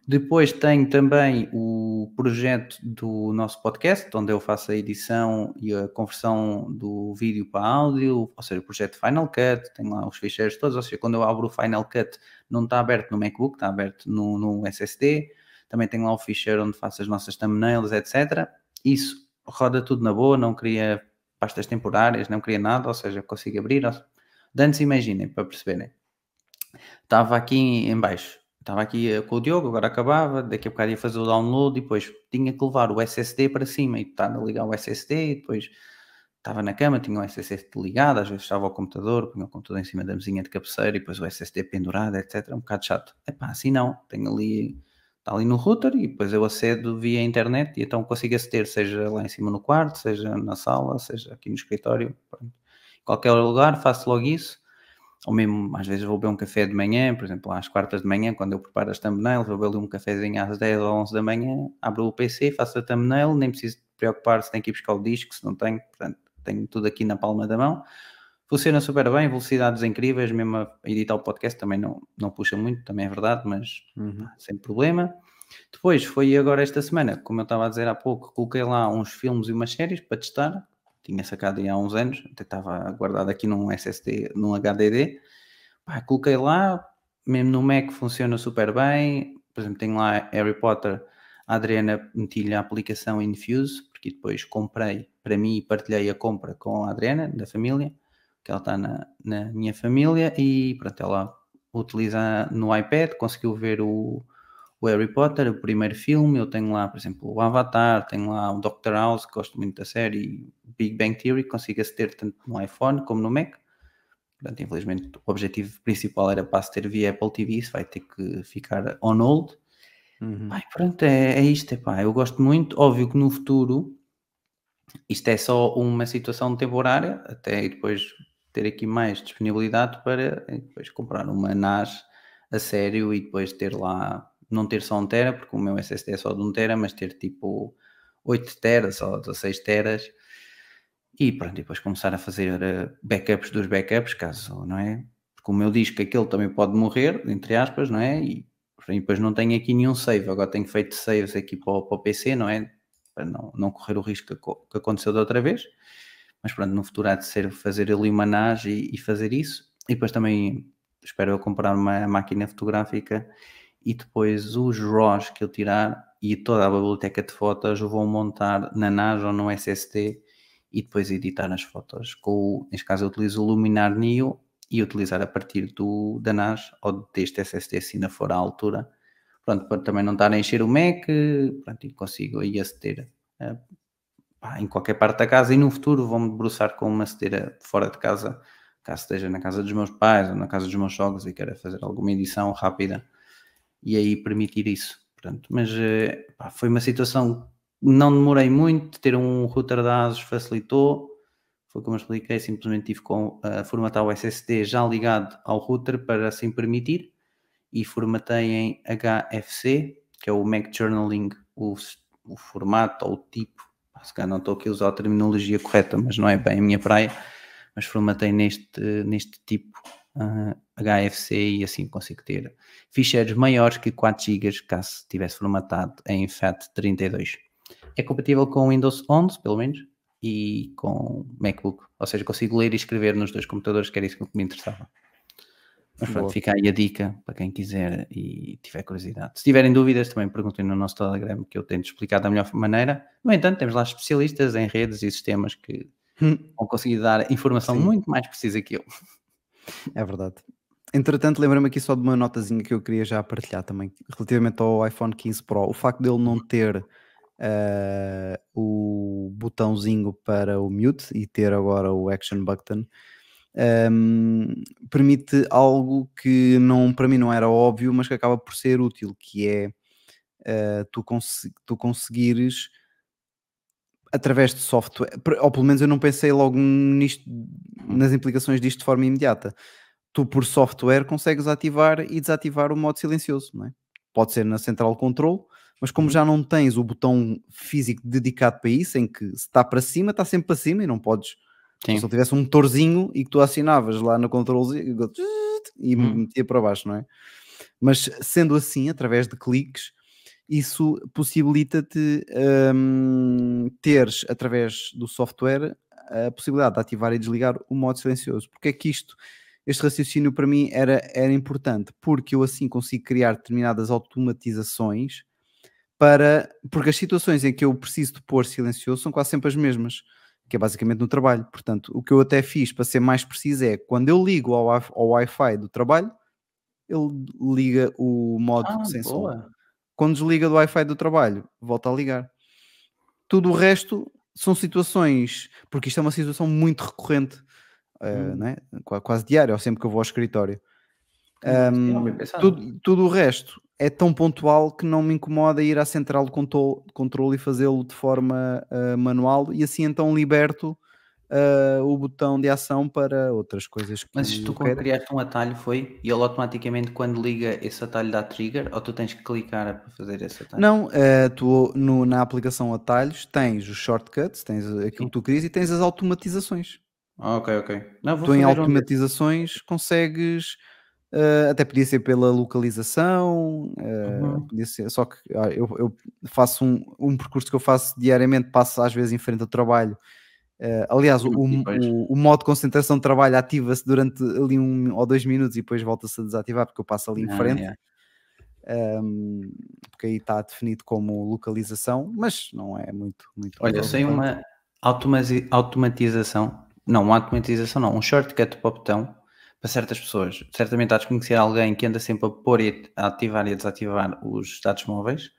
Depois tenho também o projeto do nosso podcast, onde eu faço a edição e a conversão do vídeo para áudio, ou seja, o projeto Final Cut, tem lá os ficheiros todos, ou seja, quando eu abro o Final Cut não está aberto no MacBook, está aberto no, no SSD, também tenho lá o ficheiro onde faço as nossas thumbnails, etc. Isso roda tudo na boa, não cria pastas temporárias, não cria nada, ou seja, consigo abrir. Antes imaginem, para perceberem. Estava aqui em baixo estava aqui eh, com o Diogo, agora acabava, daqui a bocado ia fazer o download e depois tinha que levar o SSD para cima e estar a ligar o SSD e depois estava na cama, tinha o SSD ligado, às vezes estava ao computador, punha o computador em cima da mesinha de cabeceira e depois o SSD pendurado, etc. Um bocado chato. É pá, assim não, tenho ali, ali no router e depois eu acedo via internet e então consigo aceder, seja lá em cima no quarto, seja na sala, seja aqui no escritório, pronto. qualquer lugar, faço logo isso ou mesmo às vezes vou beber um café de manhã, por exemplo, às quartas de manhã, quando eu preparo as thumbnails, vou beber um cafezinho às 10 ou 11 da manhã, abro o PC, faço a thumbnail, nem preciso preocupar se tenho que ir buscar o disco, se não tenho, portanto, tenho tudo aqui na palma da mão. Funciona super bem, velocidades incríveis, mesmo a editar o podcast também não, não puxa muito, também é verdade, mas uhum. sem problema. Depois foi agora esta semana, como eu estava a dizer há pouco, coloquei lá uns filmes e umas séries para testar, tinha sacado há uns anos, até estava guardado aqui num SSD, num HDD. Pá, coloquei lá, mesmo no Mac funciona super bem. Por exemplo, tenho lá Harry Potter, a Adriana meti-lhe a aplicação Infuse, porque depois comprei para mim e partilhei a compra com a Adriana, da família, que ela está na, na minha família, e pronto, ela utiliza no iPad, conseguiu ver o, o Harry Potter, o primeiro filme, eu tenho lá, por exemplo, o Avatar, tenho lá o Doctor House, que gosto muito da série, Big Bang Theory, consigo aceder tanto no iPhone como no Mac. Portanto, infelizmente, o objetivo principal era para aceder via Apple TV, isso vai ter que ficar on hold. Uhum. Pai, pronto, é, é isto, epá, eu gosto muito, óbvio que no futuro isto é só uma situação temporária, até depois ter aqui mais disponibilidade para depois comprar uma NAS a sério e depois ter lá não ter só 1 tera, porque o meu SSD é só de 1 tera, mas ter tipo 8 teras ou 16 teras e pronto, e depois começar a fazer eh, backups dos backups, caso, não é? Porque o meu disco, aquele também pode morrer, entre aspas, não é? E, depois não tenho aqui nenhum save, agora tenho feito saves aqui para o, para o PC, não é? Para não, não correr o risco que aconteceu da outra vez. Mas pronto, no futuro há de ser fazer ali uma NAS e, e fazer isso. E depois também espero eu comprar uma máquina fotográfica e depois os RAWs que eu tirar e toda a biblioteca de fotos vou montar na NAS ou no SSD e depois editar as fotos. Com, neste caso eu utilizo o Luminar Neo e utilizar a partir do, da NAS ou deste SSD se ainda for à altura. Pronto, para também não estar a encher o Mac, pronto, e consigo aí aceder uh, pá, em qualquer parte da casa e no futuro vou-me debruçar com uma cedeira fora de casa, caso esteja na casa dos meus pais ou na casa dos meus jogos e queira fazer alguma edição rápida e aí permitir isso. Portanto, mas eh, pá, foi uma situação, não demorei muito, ter um router de ASUS facilitou, foi como eu expliquei, simplesmente tive com uh, formatar o SSD já ligado ao router para assim permitir e formatei em HFC, que é o Mac Journaling, o, o formato ou o tipo, se calhar não estou aqui a usar a terminologia correta, mas não é bem a minha praia, mas formatei neste, neste tipo uh, HFC e assim consigo ter ficheiros maiores que 4 GB caso tivesse formatado em FAT32. É compatível com Windows 11, pelo menos, e com MacBook, ou seja, consigo ler e escrever nos dois computadores, que era isso que me interessava. Mas pronto, fica aí a dica para quem quiser e tiver curiosidade. Se tiverem dúvidas, também perguntem no nosso Telegram, que eu tento explicar da melhor maneira. No entanto, temos lá especialistas em redes e sistemas que hum. vão conseguir dar informação Sim. muito mais precisa que eu. É verdade. Entretanto, lembra-me aqui só de uma notazinha que eu queria já partilhar também, relativamente ao iPhone 15 Pro. O facto dele não ter uh, o botãozinho para o mute e ter agora o action button um, permite algo que não, para mim não era óbvio, mas que acaba por ser útil, que é uh, tu, cons tu conseguires através de software, ou pelo menos eu não pensei logo nisto, nas implicações disto de forma imediata. Tu, por software, consegues ativar e desativar o modo silencioso, não é? Pode ser na central control, mas como uhum. já não tens o botão físico dedicado para isso, em que se está para cima, está sempre para cima e não podes. Sim. Se eu tivesse um motorzinho e que tu assinavas lá no control e uhum. metia para baixo, não é? Mas sendo assim, através de cliques, isso possibilita-te um, teres, através do software, a possibilidade de ativar e desligar o modo silencioso. Porque é que isto, este raciocínio para mim era, era importante? Porque eu assim consigo criar determinadas automatizações para. Porque as situações em que eu preciso de pôr silencioso são quase sempre as mesmas, que é basicamente no trabalho. Portanto, o que eu até fiz para ser mais preciso é quando eu ligo ao, ao Wi-Fi do trabalho, ele liga o modo ah, sem som. Quando desliga do Wi-Fi do trabalho, volta a ligar. Tudo o resto são situações, porque isto é uma situação muito recorrente, uh, né? quase diária, ou sempre que eu vou ao escritório. Um, tudo, tudo, o resto é tão pontual que não me incomoda ir à central de controle e fazê-lo de forma uh, manual e assim então liberto uh, o botão de ação para outras coisas que Mas tu quando criaste um atalho foi e ele automaticamente quando liga esse atalho dá trigger ou tu tens que clicar para fazer esse atalho? Não, uh, tu no, na aplicação atalhos tens os shortcuts, tens aquilo Sim. que tu querias e tens as automatizações. Ah, ok, ok. Não, tu em automatizações um... consegues Uh, até podia ser pela localização, uh, uhum. podia ser, só que uh, eu, eu, faço um, um percurso que eu faço diariamente, passo às vezes em frente ao trabalho Uh, aliás, o, o, o, modo de concentração de trabalho ativa-se durante ali um ou dois minutos e depois volta-se a desativar porque eu passo ali em ah, frente. Um, porque aí está definido como localização, mas não é muito. muito Olha, sem uma automatização, não, uma automatização não, um shortcut para o botão para certas pessoas. Certamente há de conhecer alguém que anda sempre a pôr e a ativar e a desativar os dados móveis.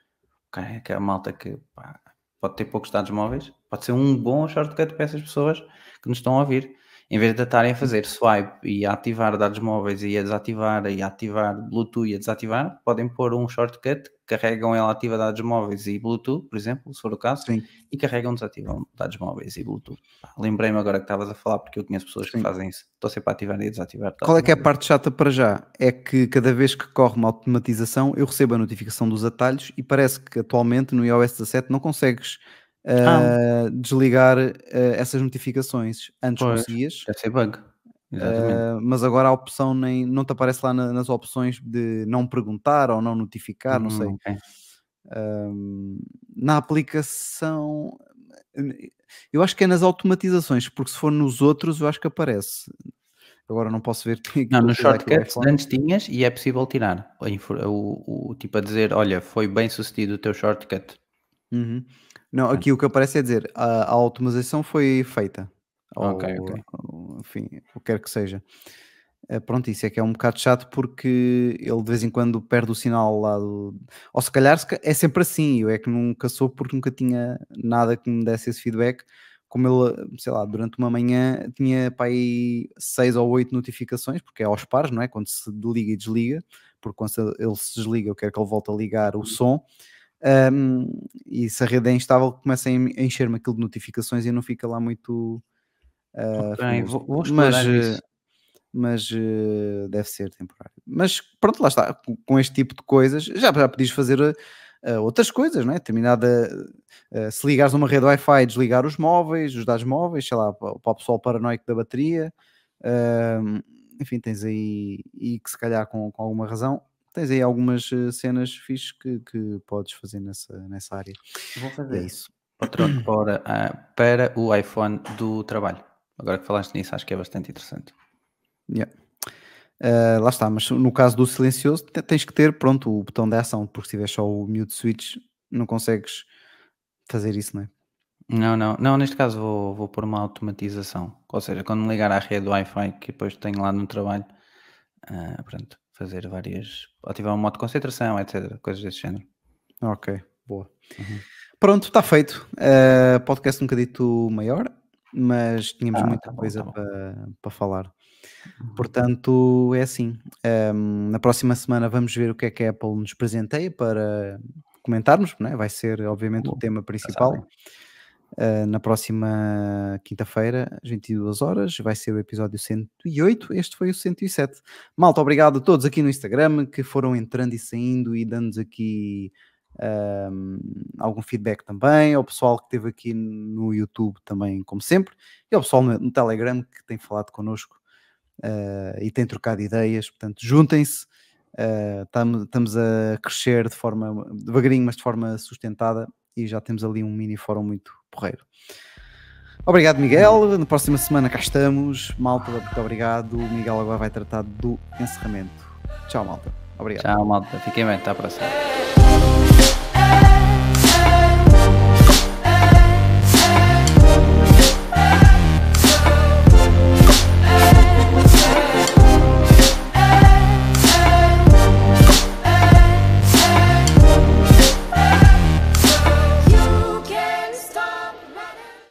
Okay, que é a malta que pá, pode ter poucos dados móveis, pode ser um bom shortcut para essas pessoas que nos estão a ouvir. Em vez de estarem a fazer swipe e a ativar dados móveis e a desativar e a ativar Bluetooth e a desativar, podem pôr um shortcut, carregam ela ativa dados móveis e Bluetooth, por exemplo, se for o caso, Sim. e carregam desativam dados móveis e Bluetooth. Lembrei-me agora que estavas a falar porque eu conheço pessoas Sim. que fazem isso. Estou sempre a ativar e desativar. Qual é que é a parte chata para já? É que cada vez que corre uma automatização eu recebo a notificação dos atalhos e parece que atualmente no iOS 17 não consegues ah. desligar uh, essas notificações. Antes pois, conseguias. Deve ser bug. Uh, mas agora a opção nem, não te aparece lá na, nas opções de não perguntar ou não notificar, hum, não sei. Okay. na aplicação, eu acho que é nas automatizações, porque se for nos outros, eu acho que aparece. Agora não posso ver. [laughs] Não, nos shortcuts antes tinhas e é possível tirar. O, o, o, tipo a dizer: Olha, foi bem sucedido o teu shortcut. Uhum. Não, aqui o que aparece é dizer a, a automatização foi feita. Ok, ou, ok. ou, enfim, o que quer que seja. Uh, pronto, isso é que é um bocado chato porque ele de vez em quando perde o sinal lá do. Ou se calhar é sempre assim, eu é que nunca soube porque nunca tinha nada que me desse esse feedback. Como ele, sei lá, durante uma manhã tinha para aí seis ou oito notificações, porque é aos pares, não é? Quando se liga e desliga, porque quando ele se desliga, eu quero que ele volte a ligar o som um, e se a rede é instável, começa a encher-me aquilo de notificações e não fica lá muito. Uh, vou, vou mas, eh, mas uh, deve ser temporário. Mas pronto, lá está. Com este tipo de coisas, já, já podias fazer uh, outras coisas, não é? Terminada. se ligares uma rede Wi-Fi, desligar os móveis, os dados móveis, sei lá, para, para o pessoal paranoico da bateria. enfim, tens aí, e que se calhar com, com alguma razão, tens aí algumas eh, cenas fixes que, que podes fazer nessa, nessa área. Vou fazer é isso. Para, [clears throat] uh, para o iPhone do trabalho. Agora que falaste nisso, acho que é bastante interessante. Yeah. Uh, lá está, mas no caso do silencioso tens que ter pronto o botão de ação, porque se tiver só o mute switch não consegues fazer isso, não é? Não, não, não, neste caso vou, vou pôr uma automatização, ou seja, quando me ligar à rede Wi-Fi que depois tenho lá no trabalho, uh, pronto, fazer várias, ativar um modo de concentração, etc. Coisas desse género. Ok, boa. Uhum. Pronto, está feito. Uh, podcast um bocadito maior, mas tínhamos ah, muita tá coisa tá para, para falar. Uhum. Portanto, é assim. Um, na próxima semana vamos ver o que é que a Apple nos presenteia para comentarmos, né? vai ser obviamente o tema principal. Uh, na próxima quinta-feira, às 22 horas, vai ser o episódio 108. Este foi o 107. Malta, obrigado a todos aqui no Instagram que foram entrando e saindo e dando-nos aqui um, algum feedback também. Ao pessoal que esteve aqui no YouTube também, como sempre, e ao pessoal no, no Telegram que tem falado connosco uh, e tem trocado ideias. Portanto, juntem-se. Estamos uh, a crescer de forma devagarinho, mas de forma sustentada e já temos ali um mini fórum muito porreiro. Obrigado, Miguel. Na próxima semana cá estamos. Malta, muito obrigado. O Miguel agora vai tratar do encerramento. Tchau, malta. Obrigado. Tchau, malta. Fiquem bem. Até a próxima.